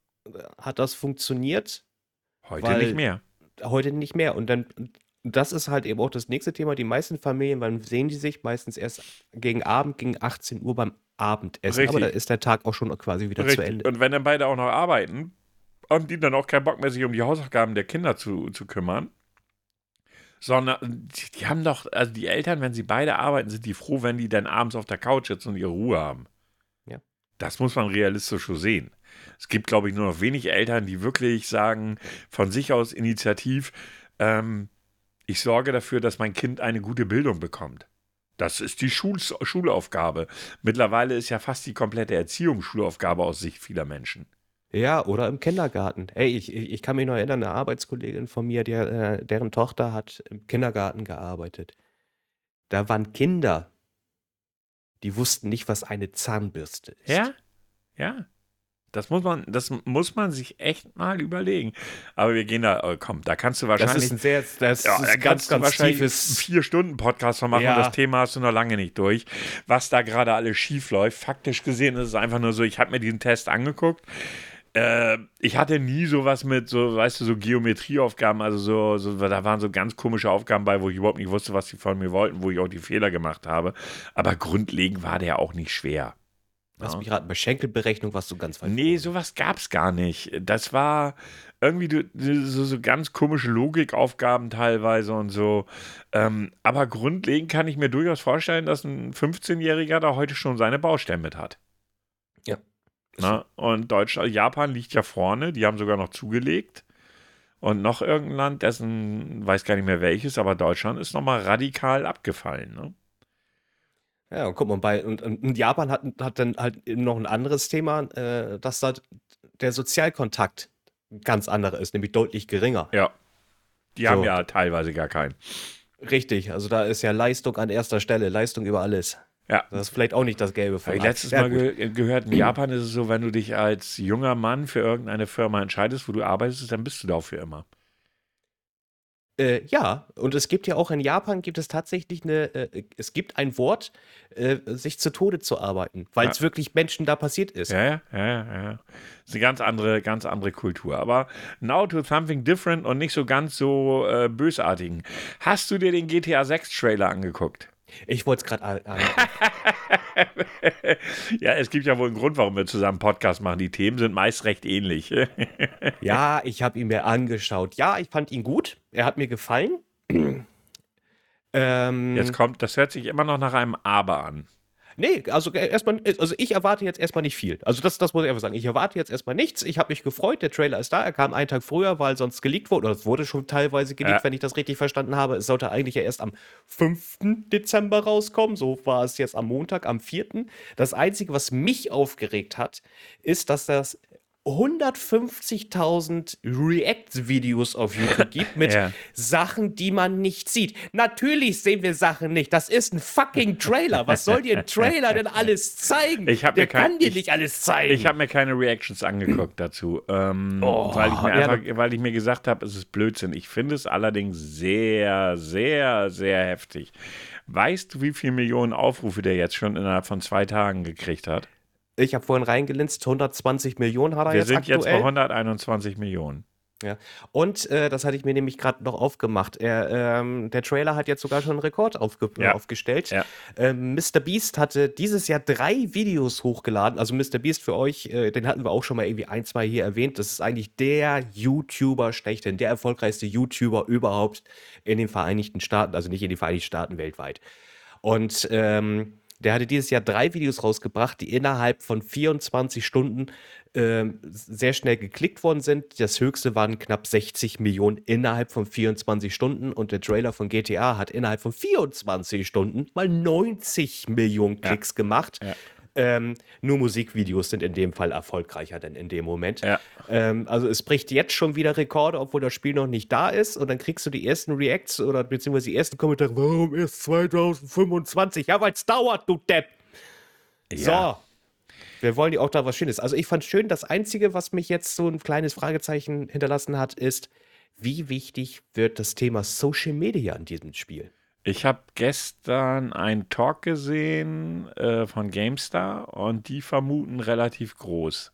S2: hat das funktioniert.
S1: Heute nicht mehr.
S2: heute nicht mehr. Und dann, das ist halt eben auch das nächste Thema. Die meisten Familien, wann sehen die sich? Meistens erst gegen Abend, gegen 18 Uhr beim Abendessen. Aber da
S1: Richtig.
S2: ist der Tag auch schon quasi wieder zu
S1: Richtig.
S2: Ende.
S1: Und wenn dann beide auch noch arbeiten, haben die dann auch keinen Bock mehr, sich um die Hausaufgaben der Kinder zu, zu kümmern. Sondern die, die haben doch, also die Eltern, wenn sie beide arbeiten, sind die froh, wenn die dann abends auf der Couch sitzen und ihre Ruhe haben.
S2: Ja.
S1: Das muss man realistisch so sehen. Es gibt, glaube ich, nur noch wenig Eltern, die wirklich sagen, von sich aus initiativ, ähm, ich sorge dafür, dass mein Kind eine gute Bildung bekommt. Das ist die Schul Schulaufgabe. Mittlerweile ist ja fast die komplette Erziehung Schulaufgabe aus Sicht vieler Menschen.
S2: Ja, oder im Kindergarten. Ey, ich, ich, kann mich noch erinnern, eine Arbeitskollegin von mir, der, äh, deren Tochter hat im Kindergarten gearbeitet. Da waren Kinder, die wussten nicht, was eine Zahnbürste ist.
S1: Ja? Ja. Das muss man, das muss man sich echt mal überlegen. Aber wir gehen da, oh, komm, da kannst du
S2: Das
S1: wahrscheinlich.
S2: ist ein sehr, das
S1: ja,
S2: ist ganz, ganz tiefes.
S1: vier Stunden Podcast von machen
S2: Ja.
S1: das Thema hast du noch lange nicht durch. Was da gerade alles schief läuft, faktisch gesehen ist es einfach nur so, ich habe mir diesen Test angeguckt. Äh, ich hatte nie sowas mit so, weißt du, so Geometrieaufgaben, also so, so, da waren so ganz komische Aufgaben bei, wo ich überhaupt nicht wusste, was sie von mir wollten, wo ich auch die Fehler gemacht habe. Aber grundlegend war der auch nicht schwer.
S2: Lass
S1: Ja.
S2: mich raten, bei Schenkelberechnung warst du ganz weit
S1: Nee,
S2: vorne.
S1: sowas gab's gar nicht. Das war irgendwie so, so ganz komische Logikaufgaben teilweise und so. Ähm, aber grundlegend kann ich mir durchaus vorstellen, dass ein 15-Jähriger da heute schon seine Baustellen mit hat.
S2: Ja.
S1: Na, und Deutschland, Japan liegt ja vorne, die haben sogar noch zugelegt. Und noch irgendein Land, dessen, weiß gar nicht mehr welches, aber Deutschland ist nochmal radikal abgefallen. Ne?
S2: Ja, und guck mal, bei und, und Japan hat, hat dann halt noch ein anderes Thema, äh, dass da der Sozialkontakt ganz anderer ist, nämlich deutlich geringer.
S1: Ja. Die haben ja teilweise gar keinen.
S2: Richtig, also da ist ja Leistung an erster Stelle, Leistung über alles.
S1: Ja.
S2: Das ist vielleicht auch nicht das Gelbe von
S1: Ich letztes Mal ge gehört, in Japan ist es so, wenn du dich als junger Mann für irgendeine Firma entscheidest, wo du arbeitest, dann bist du da für immer.
S2: Äh, ja, und es gibt ja auch in Japan gibt es tatsächlich eine, äh, es gibt ein Wort, äh, sich zu Tode zu arbeiten, weil es wirklich Menschen da passiert ist.
S1: Ja, ja, ja, ja. Das ist eine ganz andere, ganz andere Kultur. Aber now to something different und nicht so ganz so äh, bösartigen. Hast du dir den GTA 6 Trailer angeguckt?
S2: Ich wollte es gerade.
S1: ja, es gibt ja wohl einen Grund, warum wir zusammen Podcast machen. Die Themen sind meist recht ähnlich.
S2: ja, ich habe ihn mir angeschaut. Ja, ich fand ihn gut. Er hat mir gefallen.
S1: ähm, Jetzt kommt, das hört sich immer noch nach einem Aber an.
S2: Nee, also äh, erstmal, äh, also ich erwarte jetzt erstmal nicht viel. Also das, das muss ich einfach sagen. Ich erwarte jetzt erstmal nichts. Ich habe mich gefreut, der Trailer ist da. Er kam einen Tag früher, weil sonst geleakt wurde. Oder es wurde schon teilweise geleakt, ja. wenn ich das richtig verstanden habe. Es sollte eigentlich ja erst am 5. Dezember rauskommen. So war es jetzt am Montag, am 4. Das Einzige, was mich aufgeregt hat, ist, dass das 150.000 React-Videos auf YouTube gibt mit ja. Sachen, die man nicht sieht. Natürlich sehen wir Sachen nicht. Das ist ein fucking Trailer. Was soll dir ein Trailer denn alles zeigen?
S1: Ich Der kann
S2: dir ich, nicht alles zeigen.
S1: Ich habe mir keine Reactions angeguckt dazu, ähm, oh, weil, ich mir ja, einfach, weil ich mir gesagt habe, es ist Blödsinn. Ich finde es allerdings sehr, sehr, sehr heftig. Weißt du, wie viele Millionen Aufrufe der jetzt schon innerhalb von zwei Tagen gekriegt hat?
S2: Ich habe vorhin reingelinst, 120 Millionen hat er
S1: Wir
S2: jetzt
S1: aktuell. Wir sind jetzt bei 121 Millionen.
S2: Ja. Und äh, das hatte ich mir nämlich gerade noch aufgemacht. Er, ähm, der Trailer hat jetzt sogar schon einen Rekord aufge ja. aufgestellt. Ja. Ähm, Mr. Beast hatte dieses Jahr drei Videos hochgeladen. Also Mr. Beast für euch, äh, den hatten wir auch schon mal irgendwie ein, zwei hier erwähnt. Das ist eigentlich der YouTuber schlechthin, der erfolgreichste YouTuber überhaupt in den Vereinigten Staaten, also nicht in den Vereinigten Staaten weltweit. Und ähm, der hatte dieses Jahr drei Videos rausgebracht, die innerhalb von 24 Stunden äh, sehr schnell geklickt worden sind. Das höchste waren knapp 60 Millionen innerhalb von 24 Stunden und der Trailer von GTA hat innerhalb von 24 Stunden mal 90 Millionen Klicks ja. gemacht. Ja. Ähm, nur Musikvideos sind in dem Fall erfolgreicher denn in dem Moment. Ja. Ähm, also es bricht jetzt schon wieder Rekorde, obwohl das Spiel noch nicht da ist. Und dann kriegst du die ersten Reacts oder beziehungsweise die ersten Kommentare, warum erst 2025? Ja, weil es dauert, du Depp. Ja. So. Wir wollen ja auch da was Schönes. Also ich fand schön, das Einzige, was mich jetzt so ein kleines Fragezeichen hinterlassen hat, ist, wie wichtig wird das Thema Social Media in diesem Spiel?
S1: Ich habe gestern einen Talk gesehen äh, von GameStar und die vermuten relativ groß.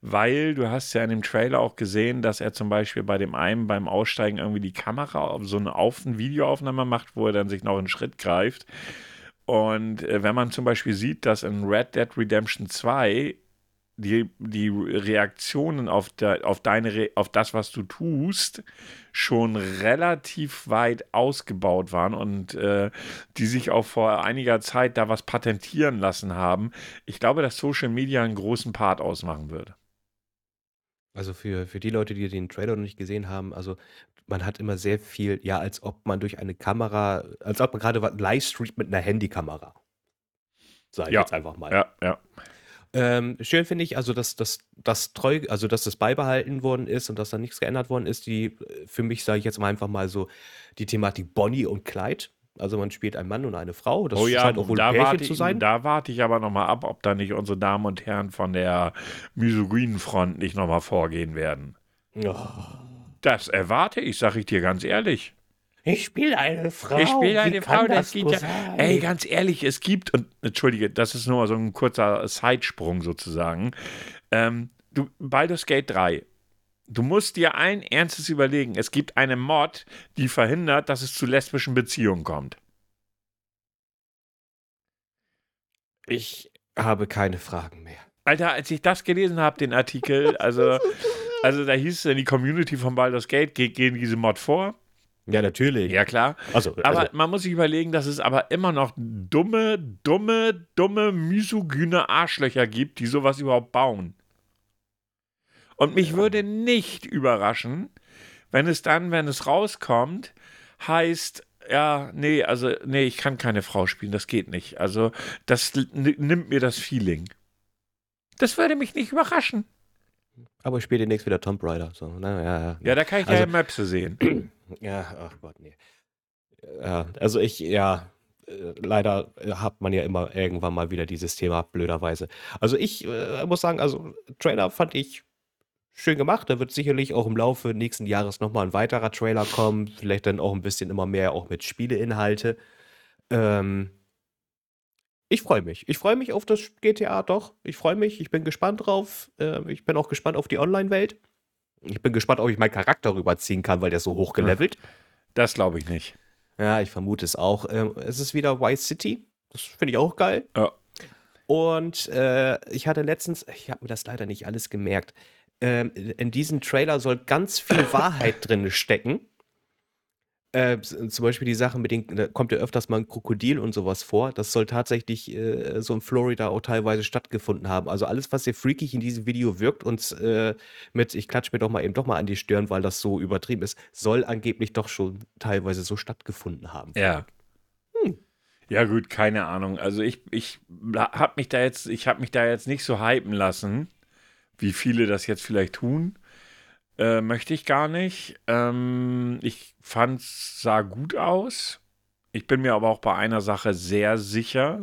S1: Weil du hast ja in dem Trailer auch gesehen, dass er zum Beispiel bei dem einen beim Aussteigen irgendwie die Kamera auf so eine, auf eine Videoaufnahme macht, wo er dann sich noch einen Schritt greift. Und äh, wenn man zum Beispiel sieht, dass in Red Dead Redemption 2 die, die Reaktionen auf, de, auf, deine, auf das, was du tust, schon relativ weit ausgebaut waren und äh, die sich auch vor einiger Zeit da was patentieren lassen haben. Ich glaube, dass Social Media einen großen Part ausmachen würde.
S2: Also für, für die Leute, die den Trailer noch nicht gesehen haben, also man hat immer sehr viel, ja, als ob man durch eine Kamera, als ob man gerade live streamt mit einer Handykamera. Sag ich ja, jetzt einfach mal.
S1: Ja, ja.
S2: Ähm, schön finde ich, also dass das dass treu, also dass das beibehalten worden ist und dass da nichts geändert worden ist. Die für mich sage ich jetzt mal einfach mal so die Thematik Bonnie und Clyde. Also man spielt einen Mann und eine Frau.
S1: Das oh ja, scheint auch wohl da Pärchen zu sein. Da warte ich aber noch mal ab, ob da nicht unsere Damen und Herren von der misogynen Front nicht noch mal vorgehen werden. Oh. Das erwarte ich, sage ich dir ganz ehrlich.
S2: Ich spiele eine Frau.
S1: Ich spiele eine Frau, das, das geht ja. Ey, ganz ehrlich, es gibt, und entschuldige, das ist nur so ein kurzer Sidesprung sozusagen. Ähm, du, Baldur's Gate 3. Du musst dir ein Ernstes überlegen. Es gibt eine Mod, die verhindert, dass es zu lesbischen Beziehungen kommt.
S2: Ich habe keine Fragen mehr.
S1: Alter, als ich das gelesen habe, den Artikel, also, also da hieß es, die Community von Baldur's Gate geht gegen diese Mod vor.
S2: Ja, natürlich.
S1: Ja, klar. Also, aber also. man muss sich überlegen, dass es aber immer noch dumme, dumme, dumme, misogyne Arschlöcher gibt, die sowas überhaupt bauen. Und mich ja. würde nicht überraschen, wenn es dann, wenn es rauskommt, heißt, ja, nee, also, nee, ich kann keine Frau spielen, das geht nicht. Also, das nimmt mir das Feeling. Das würde mich nicht überraschen.
S2: Aber ich spiele demnächst wieder Tomb Raider. So, na, ja, ja.
S1: Ja, da kann ich
S2: Also-
S1: ja Möpse sehen.
S2: Ja, ach Gott, nee. Ja, also ich, ja, äh, leider äh, hat man ja immer irgendwann mal wieder dieses Thema, blöderweise. Also ich äh, muss sagen, also Trailer fand ich schön gemacht. Da wird sicherlich auch im Laufe nächsten Jahres nochmal ein weiterer Trailer kommen. Vielleicht dann auch ein bisschen immer mehr auch mit Spieleinhalte. Ähm, ich freue mich. Ich freue mich auf das GTA, doch. Ich freue mich. Ich bin gespannt drauf. Äh, ich bin auch gespannt auf die Online-Welt. Ich bin gespannt, ob ich meinen Charakter rüberziehen kann, weil der ist so hoch gelevelt.
S1: Das glaube ich nicht.
S2: Ja, ich vermute es auch. Ähm, es ist wieder Vice City. Das finde ich auch geil.
S1: Ja.
S2: Und äh, ich hatte letztens, ich habe mir das leider nicht alles gemerkt, ähm, in diesem Trailer soll ganz viel Wahrheit drin stecken. Äh, z- zum Beispiel die Sache mit den, da kommt ja öfters mal ein Krokodil und sowas vor. Das soll tatsächlich äh, so in Florida auch teilweise stattgefunden haben. Also alles, was hier freakig in diesem Video wirkt und äh, mit, ich klatsche mir doch mal eben doch mal an die Stirn, weil das so übertrieben ist, soll angeblich doch schon teilweise so stattgefunden haben.
S1: Ja.
S2: Hm.
S1: Ja, gut, keine Ahnung. Also ich, ich habe mich da jetzt, ich habe mich da jetzt nicht so hypen lassen, wie viele das jetzt vielleicht tun. Äh, möchte ich gar nicht. Ähm, ich fand es sah gut aus. Ich bin mir aber auch bei einer Sache sehr sicher.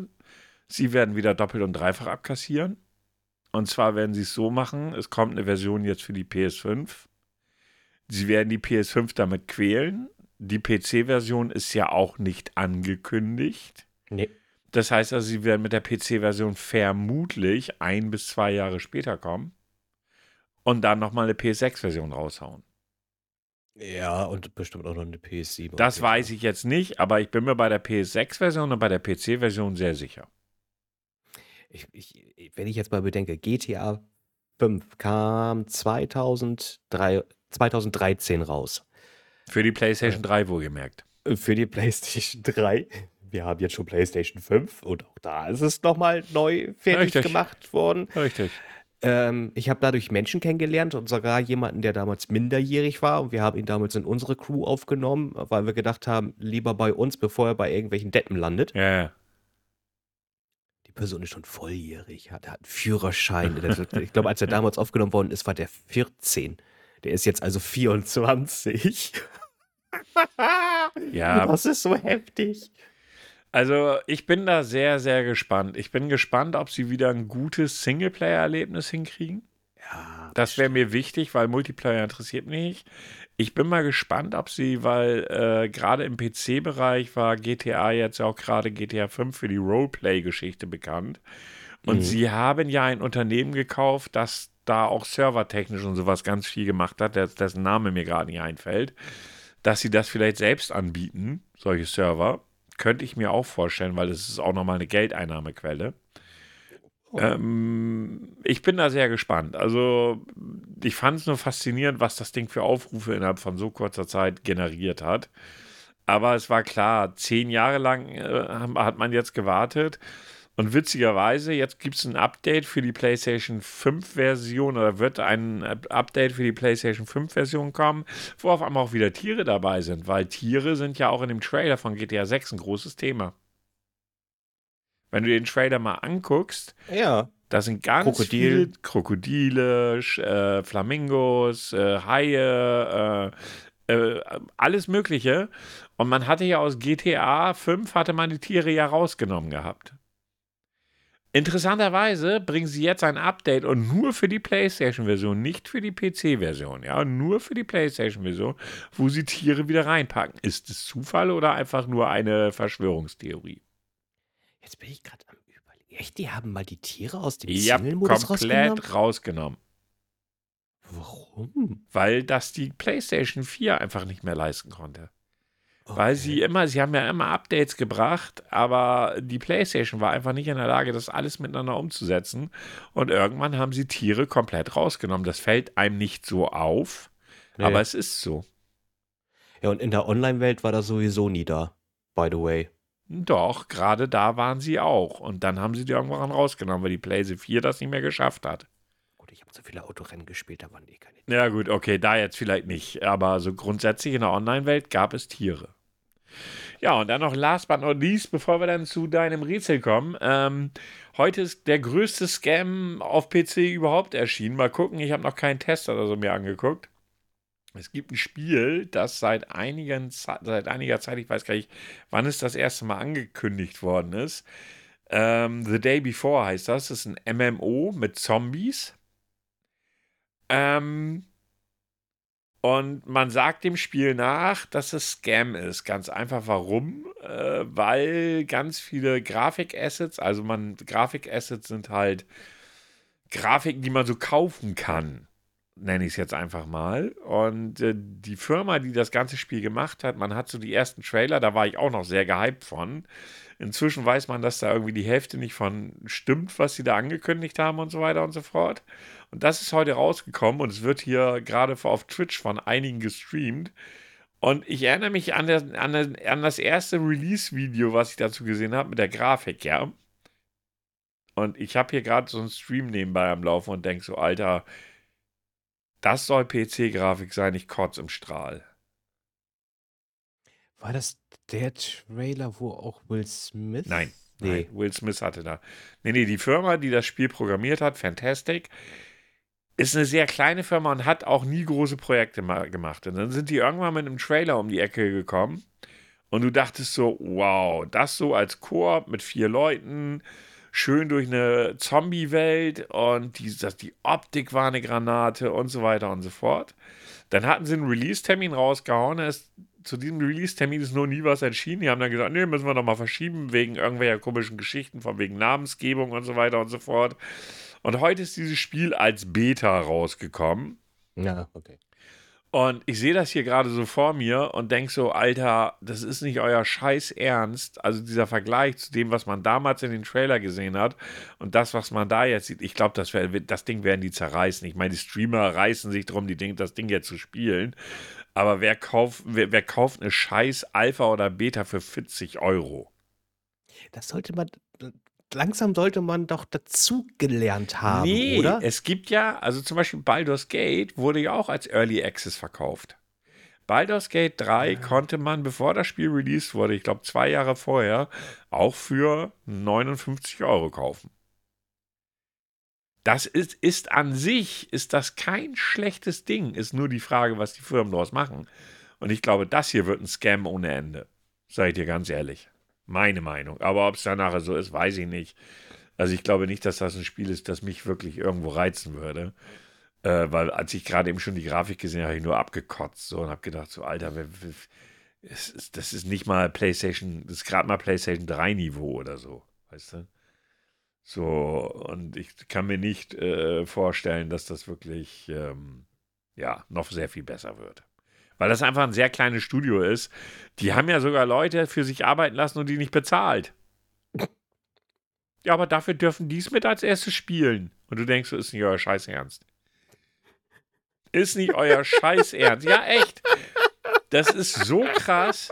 S1: Sie werden wieder doppelt und dreifach abkassieren. Und zwar werden sie es so machen: Es kommt eine Version jetzt für die PS5. Sie werden die PS5 damit quälen. Die PC-Version ist ja auch nicht angekündigt.
S2: Nee.
S1: Das heißt also, sie werden mit der PC-Version vermutlich ein bis zwei Jahre später kommen und dann nochmal eine PS6-Version raushauen.
S2: Ja, und bestimmt auch noch eine PS7.
S1: Das weiß ich jetzt nicht, aber ich bin mir bei der PS6-Version und bei der PC-Version sehr sicher.
S2: Ich, ich, wenn ich jetzt mal bedenke, GTA 5 kam 2003, 2013 raus.
S1: Für die PlayStation 3 wohlgemerkt.
S2: Für die PlayStation 3. Wir haben jetzt schon PlayStation 5 und auch da ist es nochmal neu fertig
S1: Richtig.
S2: gemacht worden.
S1: Richtig.
S2: Ähm, ich habe dadurch Menschen kennengelernt und sogar jemanden, der damals minderjährig war. Und wir haben ihn damals in unsere Crew aufgenommen, weil wir gedacht haben, lieber bei uns, bevor er bei irgendwelchen Deppen landet.
S1: Ja, ja.
S2: Die Person ist schon volljährig, hat, hat einen Führerschein. Ich glaube, als er damals aufgenommen worden ist, war der 14. Der ist jetzt also 24.
S1: Ja,
S2: Das ist so heftig.
S1: Also ich bin da sehr, sehr gespannt. Ich bin gespannt, ob sie wieder ein gutes Singleplayer-Erlebnis hinkriegen.
S2: Ja,
S1: Das wäre mir wichtig, weil Multiplayer interessiert mich. Ich bin mal gespannt, ob sie, weil äh, gerade im PC-Bereich war GTA jetzt auch gerade GTA 5 für die Roleplay-Geschichte bekannt. Und
S2: Mhm.
S1: sie haben ja ein Unternehmen gekauft, das da auch servertechnisch und sowas ganz viel gemacht hat, das- dessen Name mir gerade nicht einfällt, dass sie das vielleicht selbst anbieten, solche Server. Könnte ich mir auch vorstellen, weil es ist auch nochmal eine Geldeinnahmequelle.
S2: Oh.
S1: Ähm, ich bin da sehr gespannt. Also, ich fand es nur faszinierend, was das Ding für Aufrufe innerhalb von so kurzer Zeit generiert hat. Aber es war klar, zehn Jahre lang äh, hat man jetzt gewartet. Und witzigerweise, jetzt gibt es ein Update für die PlayStation 5-Version oder wird ein Update für die PlayStation 5-Version kommen, wo auf einmal auch wieder Tiere dabei sind, weil Tiere sind ja auch in dem Trailer von GTA 6 ein großes Thema. Wenn du den Trailer mal anguckst,
S2: Ja.
S1: da sind ganz
S2: Krokodil.
S1: viele Krokodile, äh, Flamingos, äh, Haie, äh, äh, alles Mögliche. Und man hatte ja aus GTA 5 hatte man die Tiere ja rausgenommen gehabt. Interessanterweise bringen sie jetzt ein Update und nur für die PlayStation-Version, nicht für die PC-Version, ja, nur für die PlayStation-Version, wo sie Tiere wieder reinpacken. Ist es Zufall oder einfach nur eine Verschwörungstheorie?
S2: Jetzt bin ich gerade am überlegen. Echt, die haben mal die Tiere aus dem
S1: Ja,
S2: Single-Modus rausgenommen?
S1: komplett rausgenommen.
S2: Warum?
S1: weil das die PlayStation 4 einfach nicht mehr leisten konnte. Weil sie immer, sie haben ja immer Updates gebracht, aber die PlayStation war einfach nicht in der Lage, das alles miteinander umzusetzen. Und irgendwann haben sie Tiere komplett rausgenommen. Das fällt einem nicht so auf,
S2: Nee.
S1: aber es ist so.
S2: Ja, und in der Online-Welt war das sowieso nie da, by the way.
S1: Doch, gerade da waren sie auch. Und dann haben sie die irgendwann rausgenommen, weil die PlayStation 4 das nicht mehr geschafft hat.
S2: Ich habe so viele Autorennen gespielt, da waren eh keine.
S1: Ja, gut, okay, da jetzt vielleicht nicht. Aber so grundsätzlich in der Online-Welt gab es Tiere. Ja, und dann noch last but not least, bevor wir dann zu deinem Rätsel kommen. Ähm, heute ist der größte Scam auf PC überhaupt erschienen. Mal gucken, ich habe noch keinen Test oder so mir angeguckt. Es gibt ein Spiel, das seit, einigen, seit einiger Zeit, ich weiß gar nicht, wann es das erste Mal angekündigt worden ist. Ähm, The Day Before heißt das. Das ist ein MMO mit Zombies. Ähm, und man sagt dem Spiel nach, dass es Scam ist. Ganz einfach warum? Äh, weil ganz viele Grafikassets, also man, Grafikassets sind halt Grafiken, die man so kaufen kann nenne ich es jetzt einfach mal. Und äh, die Firma, die das ganze Spiel gemacht hat, man hat so die ersten Trailer, da war ich auch noch sehr gehypt von. Inzwischen weiß man, dass da irgendwie die Hälfte nicht von stimmt, was sie da angekündigt haben und so weiter und so fort. Und das ist heute rausgekommen und es wird hier gerade auf Twitch von einigen gestreamt. Und ich erinnere mich an, der, an, der, an das erste Release-Video, was ich dazu gesehen habe, mit der Grafik, ja. Und ich habe hier gerade so einen Stream nebenbei am Laufen und denke so, Alter, das soll PC-Grafik sein, ich kotze im Strahl.
S2: War das der Trailer, wo auch Will Smith?
S1: Nein, nee. Nein, Will Smith hatte da. Nee, nee, die Firma, die das Spiel programmiert hat, Fantastic, ist eine sehr kleine Firma und hat auch nie große Projekte gemacht. Und dann sind die irgendwann mit einem Trailer um die Ecke gekommen und du dachtest so, wow, das so als Koop mit vier Leuten, schön durch eine Zombie-Welt und die, das, die Optik war eine Granate und so weiter und so fort. Dann hatten sie einen Release-Termin rausgehauen. Es, zu diesem Release-Termin ist nur nie was erschienen. Die haben dann gesagt, nee, müssen wir noch mal verschieben, wegen irgendwelcher komischen Geschichten, von wegen Namensgebung und so weiter und so fort. Und heute ist dieses Spiel als Beta rausgekommen.
S2: Ja, okay.
S1: Und ich sehe das hier gerade so vor mir und denke so, Alter, das ist nicht euer Scheiß Ernst. Also dieser Vergleich zu dem, was man damals in den Trailer gesehen hat und das, was man da jetzt sieht, ich glaube, das, das Ding werden die zerreißen. Ich meine, die Streamer reißen sich darum, die Ding, das Ding jetzt zu spielen. Aber wer kauft, wer, wer kauft eine Scheiß Alpha oder Beta für 40 Euro?
S2: Das sollte man, langsam sollte man doch dazugelernt haben, nee, oder?
S1: Es gibt ja, also zum Beispiel Baldur's Gate wurde ja auch als Early Access verkauft. Baldur's Gate 3 ja. konnte man, bevor das Spiel released wurde, ich glaube zwei Jahre vorher, auch für 59 Euro kaufen. Das ist, ist an sich, ist das kein schlechtes Ding. Ist nur die Frage, was die Firmen daraus machen. Und ich glaube, das hier wird ein Scam ohne Ende. Ich dir ganz ehrlich. Meine Meinung. Aber ob es dann nachher so ist, weiß ich nicht. Also ich glaube nicht, dass das ein Spiel ist, das mich wirklich irgendwo reizen würde. Äh, weil als ich gerade eben schon die Grafik gesehen habe, habe ich nur abgekotzt so, und habe gedacht, so Alter, das ist nicht mal PlayStation, das ist gerade mal PlayStation 3 Niveau oder so, weißt du? So, und ich kann mir nicht äh, vorstellen, dass das wirklich, ähm, ja, noch sehr viel besser wird weil das einfach ein sehr kleines Studio ist. Die haben ja sogar Leute für sich arbeiten lassen und die nicht bezahlt. Ja, aber dafür dürfen die es mit als erstes spielen. Und du denkst, ist nicht euer Scheiß Ernst. Ist nicht euer Scheiß Ernst. Ja, echt. Das ist so krass.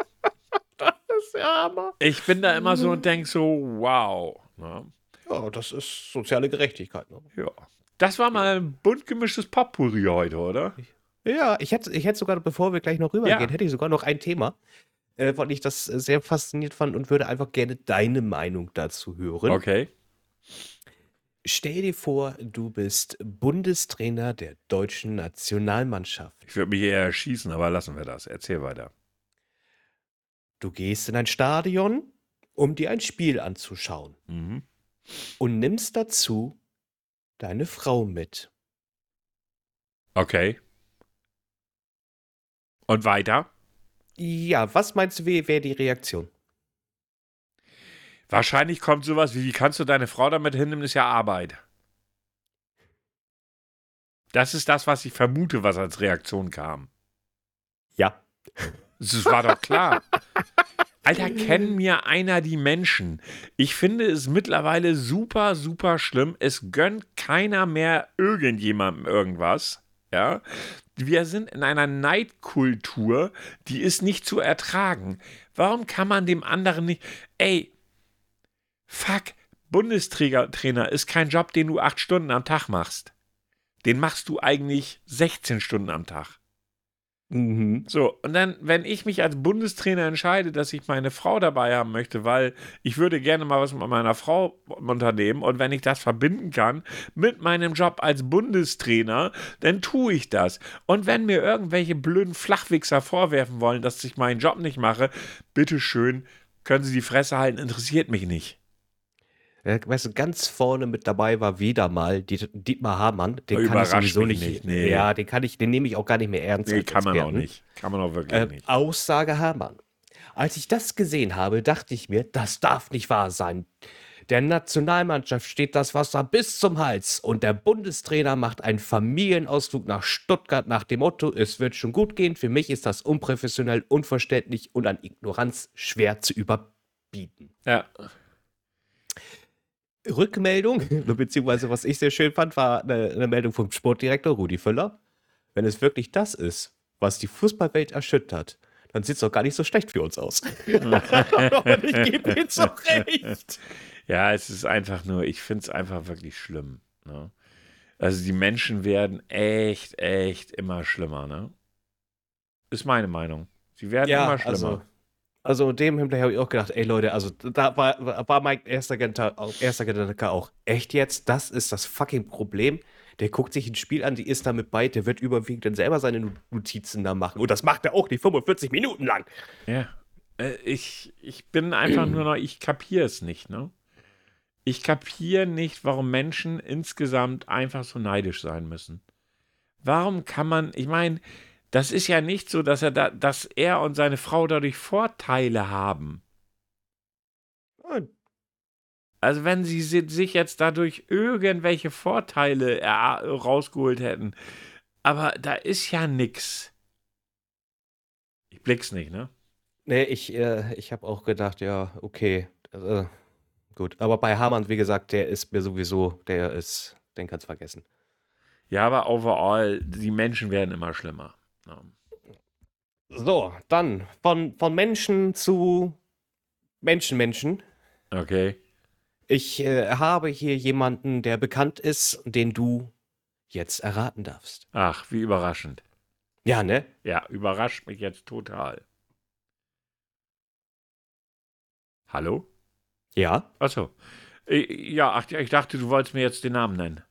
S1: Das ist ja Hammer. Ich bin da immer so und denke so, wow.
S2: Ja. ja, das ist soziale Gerechtigkeit. Ne?
S1: Ja. Das war mal ein bunt gemischtes Potpourri heute, oder?
S2: Ja, ich hätte, ich hätte sogar, bevor wir gleich noch rübergehen, Ja. hätte ich sogar noch ein Thema, äh, weil ich das äh, sehr fasziniert fand und würde einfach gerne deine Meinung dazu hören.
S1: Okay.
S2: Stell dir vor, du bist Bundestrainer der deutschen Nationalmannschaft.
S1: Ich würde mich eher erschießen, aber lassen wir das. Erzähl weiter.
S2: Du gehst in ein Stadion, um dir ein Spiel anzuschauen
S1: Mhm.
S2: und nimmst dazu deine Frau mit.
S1: Okay. Und weiter?
S2: Ja, was meinst du, wie wäre die Reaktion?
S1: Wahrscheinlich kommt sowas wie, wie kannst du deine Frau damit hinnehmen, ist ja Arbeit. Das ist das, was ich vermute, was als Reaktion kam.
S2: Ja.
S1: Das war doch klar. Alter, kenn mir einer die Menschen. Ich finde es mittlerweile super, super schlimm. Es gönnt keiner mehr irgendjemandem irgendwas. Ja, wir sind in einer Neidkultur, die ist nicht zu ertragen. Warum kann man dem anderen nicht. Ey, fuck, Bundestrainer ist kein Job, den du acht Stunden am Tag machst. Den machst du eigentlich 16 Stunden am Tag.
S2: Mhm.
S1: So, und dann, wenn ich mich als Bundestrainer entscheide, dass ich meine Frau dabei haben möchte, weil ich würde gerne mal was mit meiner Frau unternehmen und wenn ich das verbinden kann mit meinem Job als Bundestrainer, dann tue ich das. Und wenn mir irgendwelche blöden Flachwichser vorwerfen wollen, dass ich meinen Job nicht mache, bitteschön, können sie die Fresse halten, interessiert mich nicht.
S2: Ja, weißt du, ganz vorne mit dabei war wieder mal Diet Dietmar Hamann. Den kann ich sowieso nicht.
S1: nicht, nee.
S2: Ja, den kann ich, den nehme ich auch gar nicht mehr ernst.
S1: Nee, kann man auch nicht. Kann man auch wirklich
S2: Äh,
S1: nicht.
S2: Aussage Hamann. Als ich das gesehen habe, dachte ich mir, das darf nicht wahr sein. Der Nationalmannschaft steht das Wasser bis zum Hals und der Bundestrainer macht einen Familienausflug nach Stuttgart nach dem Motto, es wird schon gut gehen. Für mich ist das unprofessionell, unverständlich und an Ignoranz schwer zu überbieten.
S1: Ja.
S2: Rückmeldung, beziehungsweise was ich sehr schön fand, war eine, eine Meldung vom Sportdirektor Rudi Völler. Wenn es wirklich das ist, was die Fußballwelt erschüttert, dann sieht es doch gar nicht so schlecht für uns aus. Und ich gebe ihm so recht.
S1: Ja, es ist einfach nur, ich finde es einfach wirklich schlimm. Ne? Also die Menschen werden echt, echt immer schlimmer, ne? Ist meine Meinung. Sie werden immer schlimmer.
S2: also, also dem Hinblick habe ich auch gedacht, ey Leute, also da war, war mein erster Gedanke, erster Gedanke auch, echt jetzt, das ist das fucking Problem. Der guckt sich ein Spiel an, die ist damit bei, der wird überwiegend dann selber seine Notizen da machen. Und das macht er auch nicht 45 Minuten lang.
S1: Ja. Äh, ich, ich bin einfach nur noch, ich kapiere es nicht, ne? Ich kapiere nicht, warum Menschen insgesamt einfach so neidisch sein müssen. Warum kann man, ich meine, das ist ja nicht so, dass er da, dass er und seine Frau dadurch Vorteile haben. Also wenn sie si- sich jetzt dadurch irgendwelche Vorteile rausgeholt hätten. Aber da ist ja nix. Ich blick's nicht, ne?
S2: Nee, ich, äh, ich habe auch gedacht, ja, okay. Äh, gut. Aber bei Hamann, wie gesagt, der ist mir sowieso, der ist, den kannst vergessen.
S1: Ja, aber overall, die Menschen werden immer schlimmer. Ja.
S2: So, dann von, von Menschen zu Menschenmenschen.
S1: Okay.
S2: Ich äh, habe hier jemanden, der bekannt ist, den du jetzt erraten darfst.
S1: Ach, wie überraschend.
S2: Ja, ne?
S1: Ja, überrascht mich jetzt total. Hallo?
S2: Ja?
S1: Achso. Ja, ach, ich dachte, du wolltest mir jetzt den Namen nennen.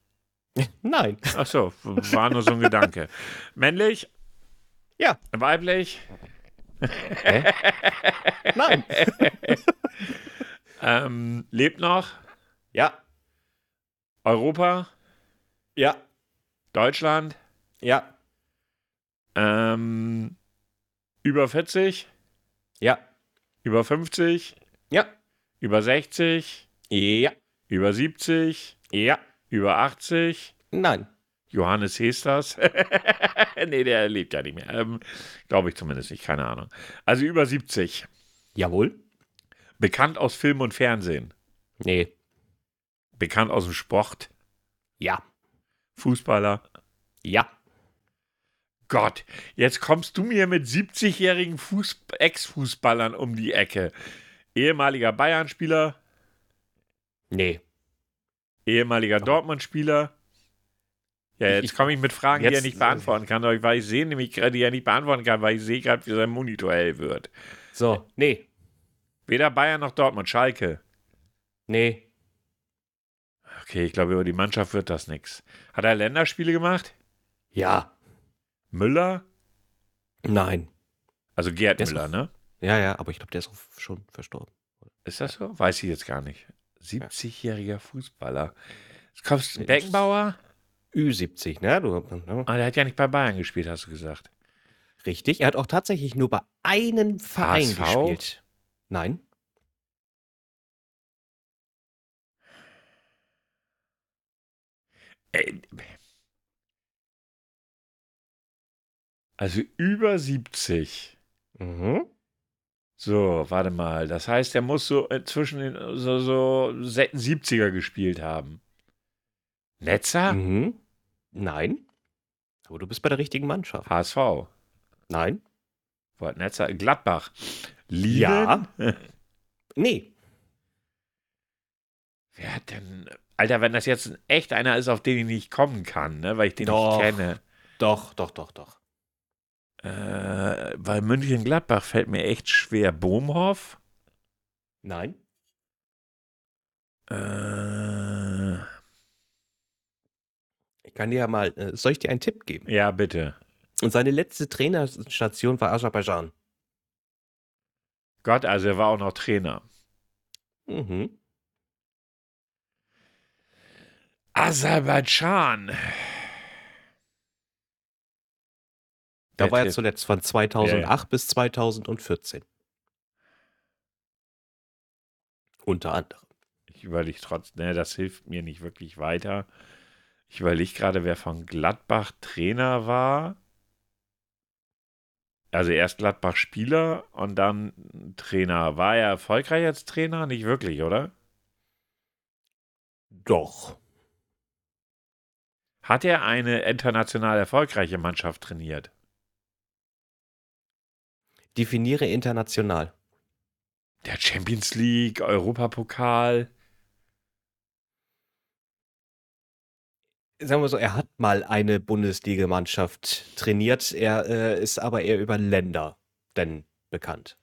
S2: Nein.
S1: Achso, war nur so ein Gedanke. Männlich?
S2: Ja.
S1: Weiblich?
S2: Hä? Nein.
S1: Ähm, lebt noch?
S2: Ja.
S1: Europa?
S2: Ja.
S1: Deutschland?
S2: Ja.
S1: Ähm, über 40?
S2: Ja.
S1: Über 50?
S2: Ja.
S1: Über 60?
S2: Ja.
S1: Über 70?
S2: Ja.
S1: Über 80?
S2: Nein.
S1: Johannes Hesters? nee, der lebt ja nicht mehr. Ähm, Glaube ich zumindest nicht, keine Ahnung. Also über 70.
S2: Jawohl.
S1: Bekannt aus Film und Fernsehen.
S2: Nee.
S1: Bekannt aus dem Sport.
S2: Ja.
S1: Fußballer.
S2: Ja.
S1: Gott, jetzt kommst du mir mit 70-jährigen Fuß Ex-Fußballern um die Ecke. Ehemaliger Bayern-Spieler,
S2: Nee.
S1: ehemaliger Dortmund-Spieler. Ja, jetzt
S2: Ich-
S1: komme ich mit Fragen, die er
S2: jetzt-
S1: nicht beantworten kann, weil ich sehe nämlich gerade, die er nicht beantworten kann, weil ich sehe gerade, wie sein Monitor hell wird.
S2: So. Nee.
S1: Weder Bayern noch Dortmund, Schalke.
S2: Nee.
S1: Okay, ich glaube, über die Mannschaft wird das nichts. Hat er Länderspiele gemacht?
S2: Ja.
S1: Müller?
S2: Nein.
S1: Also Gerd
S2: Der
S1: Müller, ne?
S2: Ja, ja, aber ich glaube, der ist auch schon verstorben.
S1: Ist das so? Weiß ich jetzt gar nicht. 70-jähriger Fußballer. Jetzt kommst du Beckenbauer?
S2: Ü70, ne? Du, ne?
S1: Ah, der hat ja nicht bei Bayern gespielt, hast du gesagt.
S2: Richtig. Er hat auch tatsächlich nur bei einem Verein
S1: HSV?
S2: gespielt. Nein.
S1: Ey. Also über 70.
S2: Mhm.
S1: So, warte mal. Das heißt, er muss so äh, zwischen den so, so 70er gespielt haben. Netzer?
S2: Mhm. Nein. Aber du bist bei der richtigen Mannschaft.
S1: HSV.
S2: Nein.
S1: Wo hat Netzer? Gladbach. Lieben?
S2: Ja. Nee.
S1: Wer hat denn. Alter, wenn das jetzt echt einer ist, auf den ich nicht kommen kann, ne, weil ich den
S2: Doch.
S1: nicht kenne.
S2: Doch, doch, doch, doch.
S1: Äh, weil München-Gladbach fällt mir echt schwer. Bohmhoff?
S2: Nein.
S1: Äh,
S2: Ich kann dir ja mal, äh, soll ich dir einen Tipp geben?
S1: ja, bitte.
S2: Und seine letzte Trainerstation war Aserbaidschan.
S1: Gott, also er war auch noch Trainer.
S2: Mhm.
S1: Aserbaidschan.
S2: Da
S1: Der
S2: war er
S1: Tipp.
S2: zuletzt von 2008 bis 2014. Unter anderem.
S1: Ich überlege trotzdem, ne, das hilft mir nicht wirklich weiter. Ich überlege gerade, wer von Gladbach Trainer war. Also erst Gladbach Spieler und dann Trainer. War er erfolgreich als Trainer? Nicht wirklich, oder?
S2: Doch.
S1: Hat er eine international erfolgreiche Mannschaft trainiert?
S2: Definiere international.
S1: Der Champions League, Europapokal.
S2: Sagen wir so, er hat mal eine Bundesligamannschaft trainiert. Er äh, ist aber eher über Länder denn bekannt.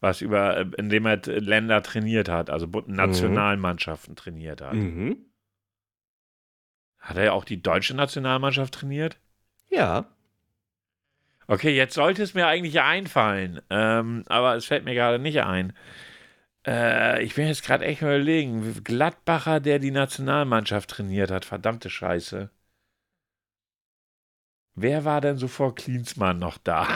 S1: Was über, äh, indem er t- Länder trainiert hat, also Bu- Nationalmannschaften trainiert hat.
S2: Mhm.
S1: Hat er auch die deutsche Nationalmannschaft trainiert?
S2: Ja.
S1: Okay, jetzt sollte es mir eigentlich einfallen, ähm, aber es fällt mir gerade nicht ein. Äh, ich bin jetzt gerade echt überlegen. Gladbacher, der die Nationalmannschaft trainiert hat, verdammte Scheiße. Wer war denn so vor Klinsmann noch da?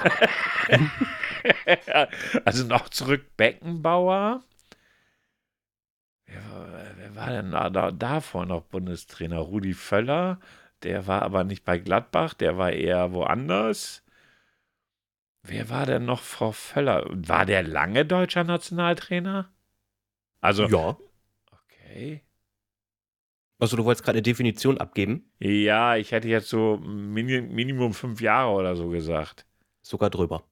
S1: also noch zurück Beckenbauer. Wer, war- wer war denn da, da, davor noch Bundestrainer? Rudi Völler. Der war aber nicht bei Gladbach, der war eher woanders. Wer war denn noch vor Völler? War der lange deutscher Nationaltrainer? Also,
S2: Ja.
S1: okay.
S2: Also du wolltest gerade eine Definition abgeben?
S1: Ja, ich hätte jetzt so Mini Minimum fünf Jahre oder so gesagt.
S2: Sogar drüber.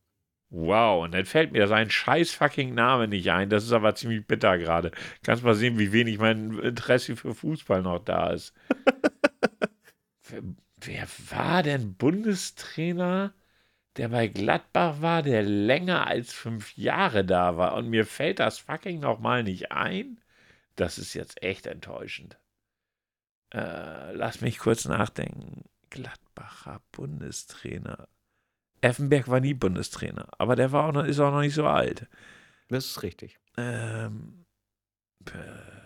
S1: Wow, und dann fällt mir sein scheiß fucking Name nicht ein. Das ist aber ziemlich bitter gerade. Kannst mal sehen, wie wenig mein Interesse für Fußball noch da ist. wer, wer war denn Bundestrainer, der bei Gladbach war, der länger als fünf Jahre da war? Und mir fällt das fucking nochmal nicht ein? Das ist jetzt echt enttäuschend. Äh, lass mich kurz nachdenken. Gladbacher Bundestrainer. Effenberg war nie Bundestrainer, aber der war auch noch, ist auch noch nicht so alt.
S2: Das ist richtig.
S1: Ähm, äh,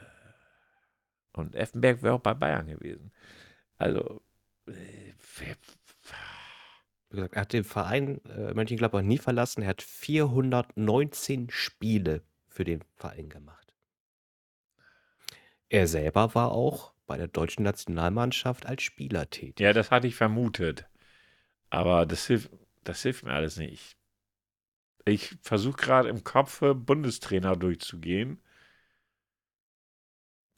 S1: und Effenberg wäre auch bei Bayern gewesen. Also, äh,
S2: Wie gesagt, er hat den Verein äh, Mönchengladbach nie verlassen. Er hat 419 Spiele für den Verein gemacht. Er selber war auch bei der deutschen Nationalmannschaft als Spieler tätig.
S1: ja, das hatte ich vermutet. Aber das hilft, das hilft mir alles nicht. Ich versuche gerade im Kopf Bundestrainer durchzugehen,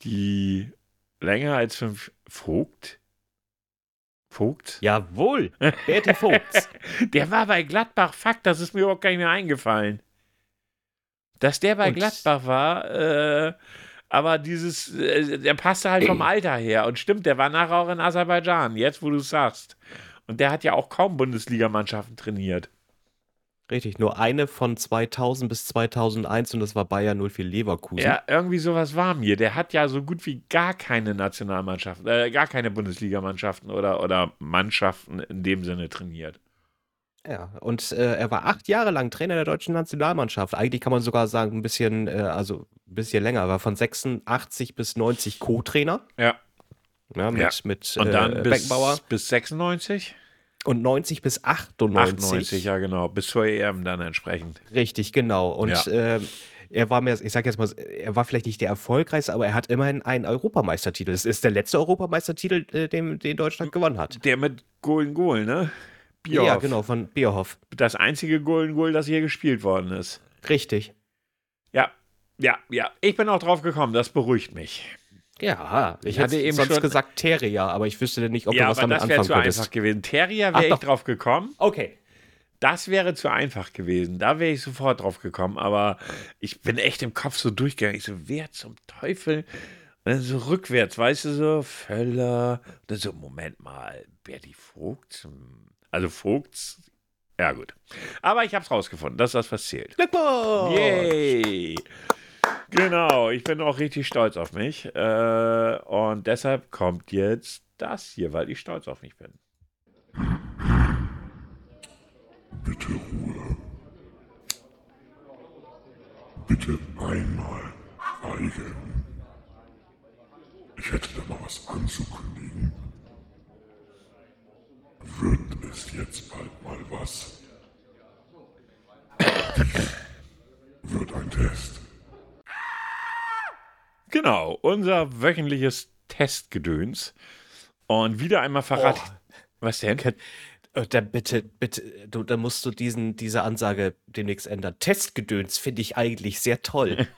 S1: die länger als fünf. Vogt? Vogt?
S2: Jawohl, Berti Vogts.
S1: Der war bei Gladbach. Fuck, das ist mir überhaupt gar nicht mehr eingefallen. Dass der bei
S2: Und-
S1: Gladbach war, äh, aber dieses, äh, der passte halt vom Alter her. Und stimmt, der war nachher auch in Aserbaidschan, jetzt wo du es sagst. Und der hat ja auch kaum Bundesligamannschaften trainiert.
S2: Richtig, nur eine von 2000 bis 2001 und das war Bayer 04 Leverkusen.
S1: Ja, irgendwie sowas war mir. Der hat ja so gut wie gar keine Nationalmannschaften, äh, gar keine Bundesligamannschaften oder, oder Mannschaften in dem Sinne trainiert.
S2: Ja, und äh, er war acht Jahre lang Trainer der deutschen Nationalmannschaft. Eigentlich kann man sogar sagen, ein bisschen, äh, also ein bisschen länger. Er war von 86 bis 90 Co-Trainer.
S1: Ja.
S2: Ja, mit,
S1: Ja.
S2: mit
S1: Und dann
S2: äh,
S1: bis,
S2: Beckenbauer.
S1: bis 96?
S2: Und 90 bis 98.
S1: 98, ja genau. Bis zur EM dann entsprechend.
S2: Richtig, genau. Und
S1: Ja.
S2: ähm, er war mehr, ich sag jetzt mal, er war vielleicht nicht der erfolgreichste, aber er hat immerhin einen Europameistertitel. Es ist der letzte Europameistertitel, äh, den, den Deutschland gewonnen hat.
S1: Der mit Golden Goal, ne?
S2: Ja,
S1: Bierhoff.
S2: genau, von Bierhoff.
S1: Das einzige Golden Goal, das hier gespielt worden ist.
S2: Richtig.
S1: Ja, ja, ja. Ich bin auch drauf gekommen, das beruhigt mich.
S2: Ja, ich
S1: Ich hatte eben
S2: sonst
S1: schon-
S2: gesagt Terrier, aber ich wüsste nicht, ob
S1: ja,
S2: du was
S1: aber
S2: damit
S1: das wäre
S2: anfangen
S1: zu
S2: könntest.
S1: einfach gewesen. Terrier wäre ich
S2: doch.
S1: drauf gekommen.
S2: Okay.
S1: Das wäre zu einfach gewesen. Da wäre ich sofort drauf gekommen. Aber ich bin echt im Kopf so durchgegangen. Ich so, wer zum Teufel? Und dann so rückwärts, weißt du, so, Völler. Und dann so, Moment mal, Berti Vogt? Also Vogts Ja, gut. Aber ich habe es rausgefunden. Das ist das, was zählt.
S2: Glückwunsch!
S1: Yay! Genau, ich bin auch richtig stolz auf mich. Äh, und deshalb kommt jetzt das hier, weil ich stolz auf mich bin.
S3: Bitte Ruhe. Bitte einmal schweigen. Ich hätte da mal was anzukündigen. Wird es jetzt bald mal was? Dies wird ein Test.
S1: Genau, unser wöchentliches Testgedöns. Und wieder einmal verrate
S2: Oh.
S1: ich. Was denn?
S2: Äh, Dann bitte, bitte, du, dann musst du diesen, diese Ansage demnächst ändern. Testgedöns finde ich eigentlich sehr toll.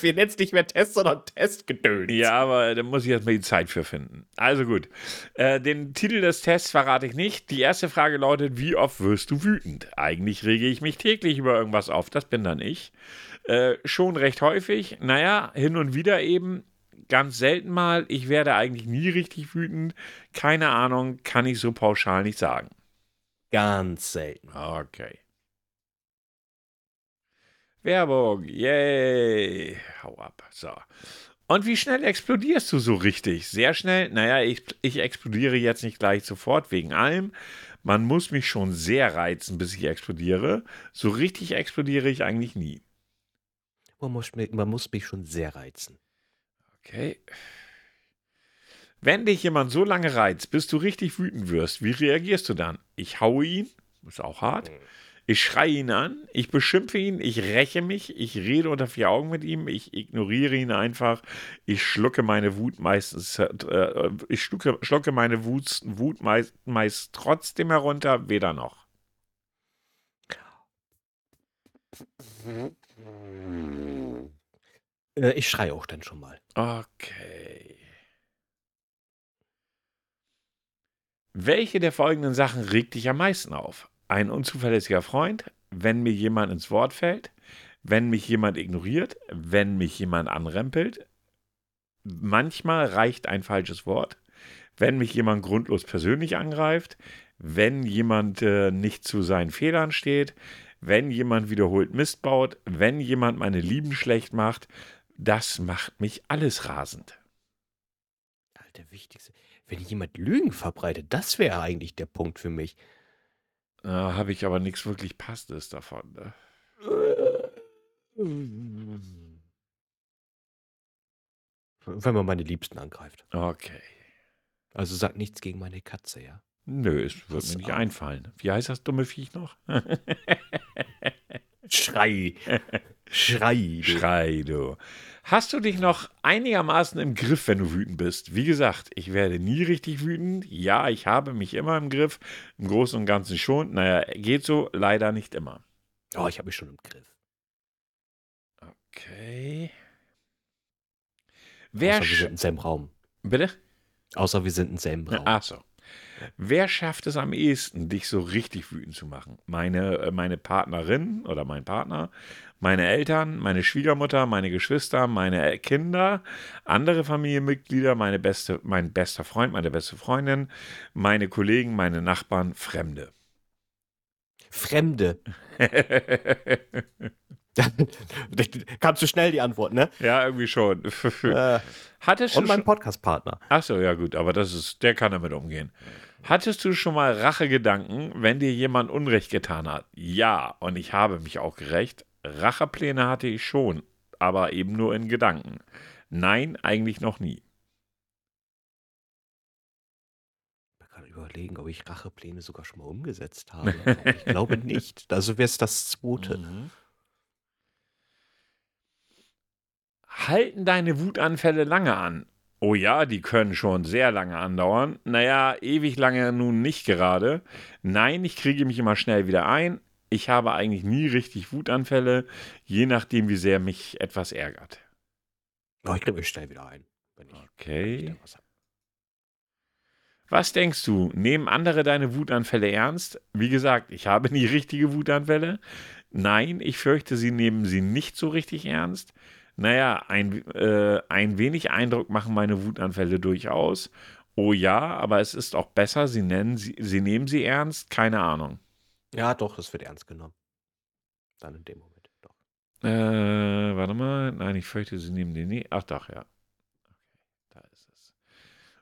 S2: Wir nennen es nicht mehr Test, sondern Testgedöns.
S1: Ja, aber da muss ich erstmal die Zeit für finden. Also gut. Äh, den Titel des Tests verrate ich nicht. Die erste Frage lautet: Wie oft wirst du wütend? Eigentlich rege ich mich täglich über irgendwas auf. Das bin dann ich. Äh, schon recht häufig. Naja, hin und wieder eben. Ganz selten mal. Ich werde eigentlich nie richtig wütend. Keine Ahnung, kann ich so pauschal nicht sagen.
S2: Ganz selten.
S1: Okay. Werbung, yay. Hau ab. So. Und wie schnell explodierst du so richtig? Sehr schnell? Naja, ich, ich explodiere jetzt nicht gleich sofort wegen allem. Man muss mich schon sehr reizen, bis ich explodiere. So richtig explodiere ich eigentlich nie.
S2: Man muss, mich- man muss mich schon sehr reizen.
S1: Okay. Wenn dich jemand so lange reizt, bis du richtig wütend wirst, wie reagierst du dann? Ich haue ihn, ist auch hart. Ich schreie ihn an, ich beschimpfe ihn, ich räche mich, ich rede unter vier Augen mit ihm, ich ignoriere ihn einfach, ich schlucke meine Wut meistens, äh, ich schlucke, schlucke meine Wut, Wut meist, meist trotzdem herunter, weder noch.
S2: Äh, ich schreie auch dann schon mal.
S1: Okay. Welche der folgenden Sachen regt dich am meisten auf? Ein unzuverlässiger Freund, wenn mir jemand ins Wort fällt, wenn mich jemand ignoriert, wenn mich jemand anrempelt, manchmal reicht ein falsches Wort, wenn mich jemand grundlos persönlich angreift, wenn jemand äh, nicht zu seinen Fehlern steht, wenn jemand wiederholt Mist baut, wenn jemand meine Lieben schlecht macht, das macht mich alles rasend.
S2: Alter, wichtigste. Wenn jemand Lügen verbreitet, das wäre eigentlich der Punkt für mich.
S1: Da habe ich aber nichts wirklich Passendes davon. Ne?
S2: Wenn man meine Liebsten angreift.
S1: Okay.
S2: Also sagt nichts gegen meine Katze, ja.
S1: Nö, es wird
S2: Pass
S1: mir nicht
S2: auf.
S1: einfallen. Wie heißt das dumme Viech noch?
S2: Schrei. Schrei. du.
S1: Schrei, du. Hast du dich noch einigermaßen im Griff, wenn du wütend bist? Wie gesagt, ich werde nie richtig wütend. Ja, ich habe mich immer im Griff. Im Großen und Ganzen schon. Naja, geht so, leider nicht immer.
S2: Oh, ich habe mich schon im Griff.
S1: Okay. Wer
S2: Außer wir sind im selben Raum.
S1: Bitte?
S2: Außer wir sind im selben Raum.
S1: Ach so. Wer schafft es am ehesten, dich so richtig wütend zu machen? Meine, äh, meine Partnerin oder mein Partner, meine Eltern, meine Schwiegermutter, meine Geschwister, meine Kinder, andere Familienmitglieder, meine beste, mein bester Freund, meine beste Freundin, meine Kollegen, meine Nachbarn, Fremde.
S2: Fremde. Kam zu schnell die Antwort, ne?
S1: ja, irgendwie schon.
S2: Äh,
S1: Hattest du
S2: und mein Podcast-Partner.
S1: Ach so, ja gut, aber das ist, der kann damit umgehen. Hattest du schon mal Rachegedanken, wenn dir jemand Unrecht getan hat? Ja, und ich habe mich auch gerecht. Rachepläne hatte ich schon, aber eben nur in Gedanken. Nein, eigentlich noch nie.
S2: Ich kann überlegen, ob ich Rachepläne sogar schon mal umgesetzt habe. Ich glaube nicht. Also wäre es das zweite.
S1: Mhm. Halten deine Wutanfälle lange an? Oh ja, die können schon sehr lange andauern. Naja, ewig lange nun nicht gerade. Nein, ich kriege mich immer schnell wieder ein. Ich habe eigentlich nie richtig Wutanfälle, je nachdem, wie sehr mich etwas ärgert.
S2: Oh, ich kriege mich schnell wieder ein.
S1: Okay.
S2: was.
S1: Was denkst du? Nehmen andere deine Wutanfälle ernst? Wie gesagt, ich habe nie richtige Wutanfälle. Nein, ich fürchte, sie nehmen sie nicht so richtig ernst. Naja, ein, äh, ein wenig Eindruck machen meine Wutanfälle durchaus. Oh ja, aber es ist auch besser, sie, nennen, sie, sie nehmen sie ernst, keine Ahnung.
S2: Ja, doch, es wird ernst genommen. Dann in dem Moment, doch.
S1: Äh, warte mal. Nein, ich fürchte, sie nehmen den nie. Ach doch, ja. Okay, da ist es.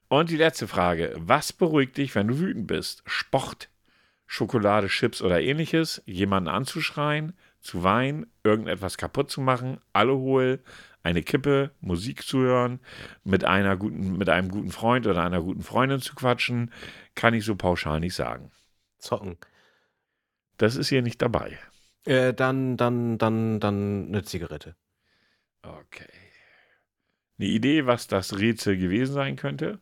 S1: Und die letzte Frage. Was beruhigt dich, wenn du wütend bist? Sport, Schokolade, Chips oder ähnliches? Jemanden anzuschreien, zu weinen, irgendetwas kaputt zu machen, Alkohol, eine Kippe, Musik zu hören, mit, einer guten, mit einem guten Freund oder einer guten Freundin zu quatschen? Kann ich so pauschal nicht sagen.
S2: Zocken.
S1: Das ist hier nicht dabei.
S2: Äh, dann, dann, dann, dann eine Zigarette.
S1: Okay. Eine Idee, was das Rätsel gewesen sein könnte?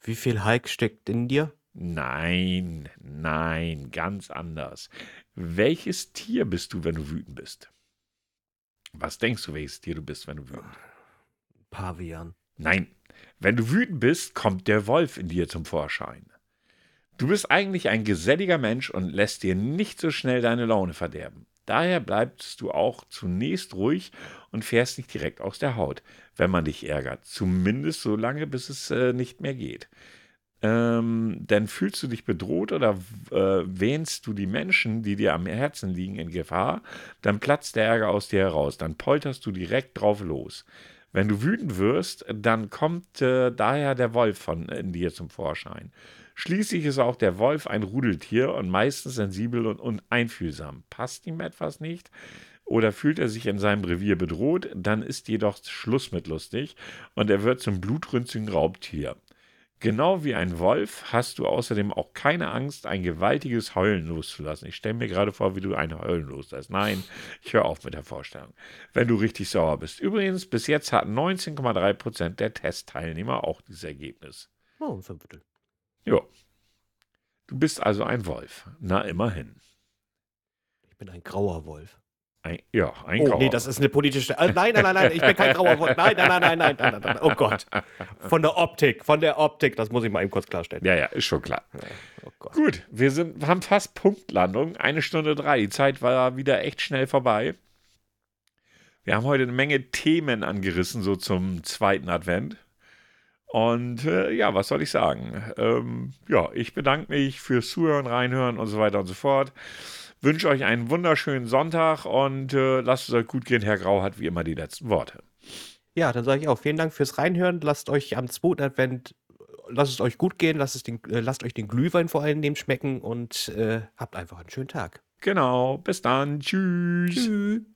S2: Wie viel Hulk steckt in dir?
S1: Nein, nein, ganz anders. Welches Tier bist du, wenn du wütend bist? Was denkst du, welches Tier du bist, wenn du wütend bist?
S2: Pavian.
S1: Nein, wenn du wütend bist, kommt der Wolf in dir zum Vorschein. Du bist eigentlich ein geselliger Mensch und lässt dir nicht so schnell deine Laune verderben. Daher bleibst du auch zunächst ruhig und fährst nicht direkt aus der Haut, wenn man dich ärgert. Zumindest so lange, bis es äh, nicht mehr geht. Ähm, denn fühlst du dich bedroht oder äh, wähnst du die Menschen, die dir am Herzen liegen, in Gefahr, dann platzt der Ärger aus dir heraus, dann polterst du direkt drauf los. Wenn du wütend wirst, dann kommt äh, daher der Wolf von in dir zum Vorschein. Schließlich ist auch der Wolf ein Rudeltier und meistens sensibel und, und einfühlsam. Passt ihm etwas nicht oder fühlt er sich in seinem Revier bedroht, dann ist jedoch Schluss mit lustig und er wird zum blutrünstigen Raubtier. Genau wie ein Wolf hast du außerdem auch keine Angst, ein gewaltiges Heulen loszulassen. Ich stelle mir gerade vor, wie du ein Heulen loslässt. Nein, ich höre auf mit der Vorstellung. Wenn du richtig sauer bist. Übrigens, bis jetzt hatten 19,3% der Testteilnehmer auch dieses Ergebnis.
S2: Oh, ein Fünftel.
S1: Ja. Du bist also ein Wolf. Na, immerhin.
S2: Ich bin ein grauer Wolf.
S1: Ein, ja, ein
S2: Oh,
S1: Grauer.
S2: nee, das ist eine politische. Äh, nein, nein, nein, nein, ich bin kein grauer Wolf. Nein, nein, nein, nein, nein, nein. Oh Gott. Von der Optik, von der Optik, das muss ich mal eben kurz klarstellen.
S1: Ja, ja, ist schon klar.
S2: Oh.
S1: Gut, wir sind, haben fast Punktlandung. Eine Stunde drei. Die Zeit war wieder echt schnell vorbei. Wir haben heute eine Menge Themen angerissen, so zum zweiten Advent. Und äh, ja, was soll ich sagen? Ähm, ja, ich bedanke mich fürs Zuhören, Reinhören und so weiter und so fort. Wünsche euch einen wunderschönen Sonntag und äh, lasst es euch gut gehen. Herr Grau hat wie immer die letzten Worte.
S2: Ja, dann sage ich auch vielen Dank fürs Reinhören. Lasst euch am zweiten Advent, lasst es euch gut gehen, lasst, es den, äh, lasst euch den Glühwein vor allem schmecken und äh, habt einfach einen schönen Tag.
S1: Genau, bis dann. Tschüss.
S2: Tschüss.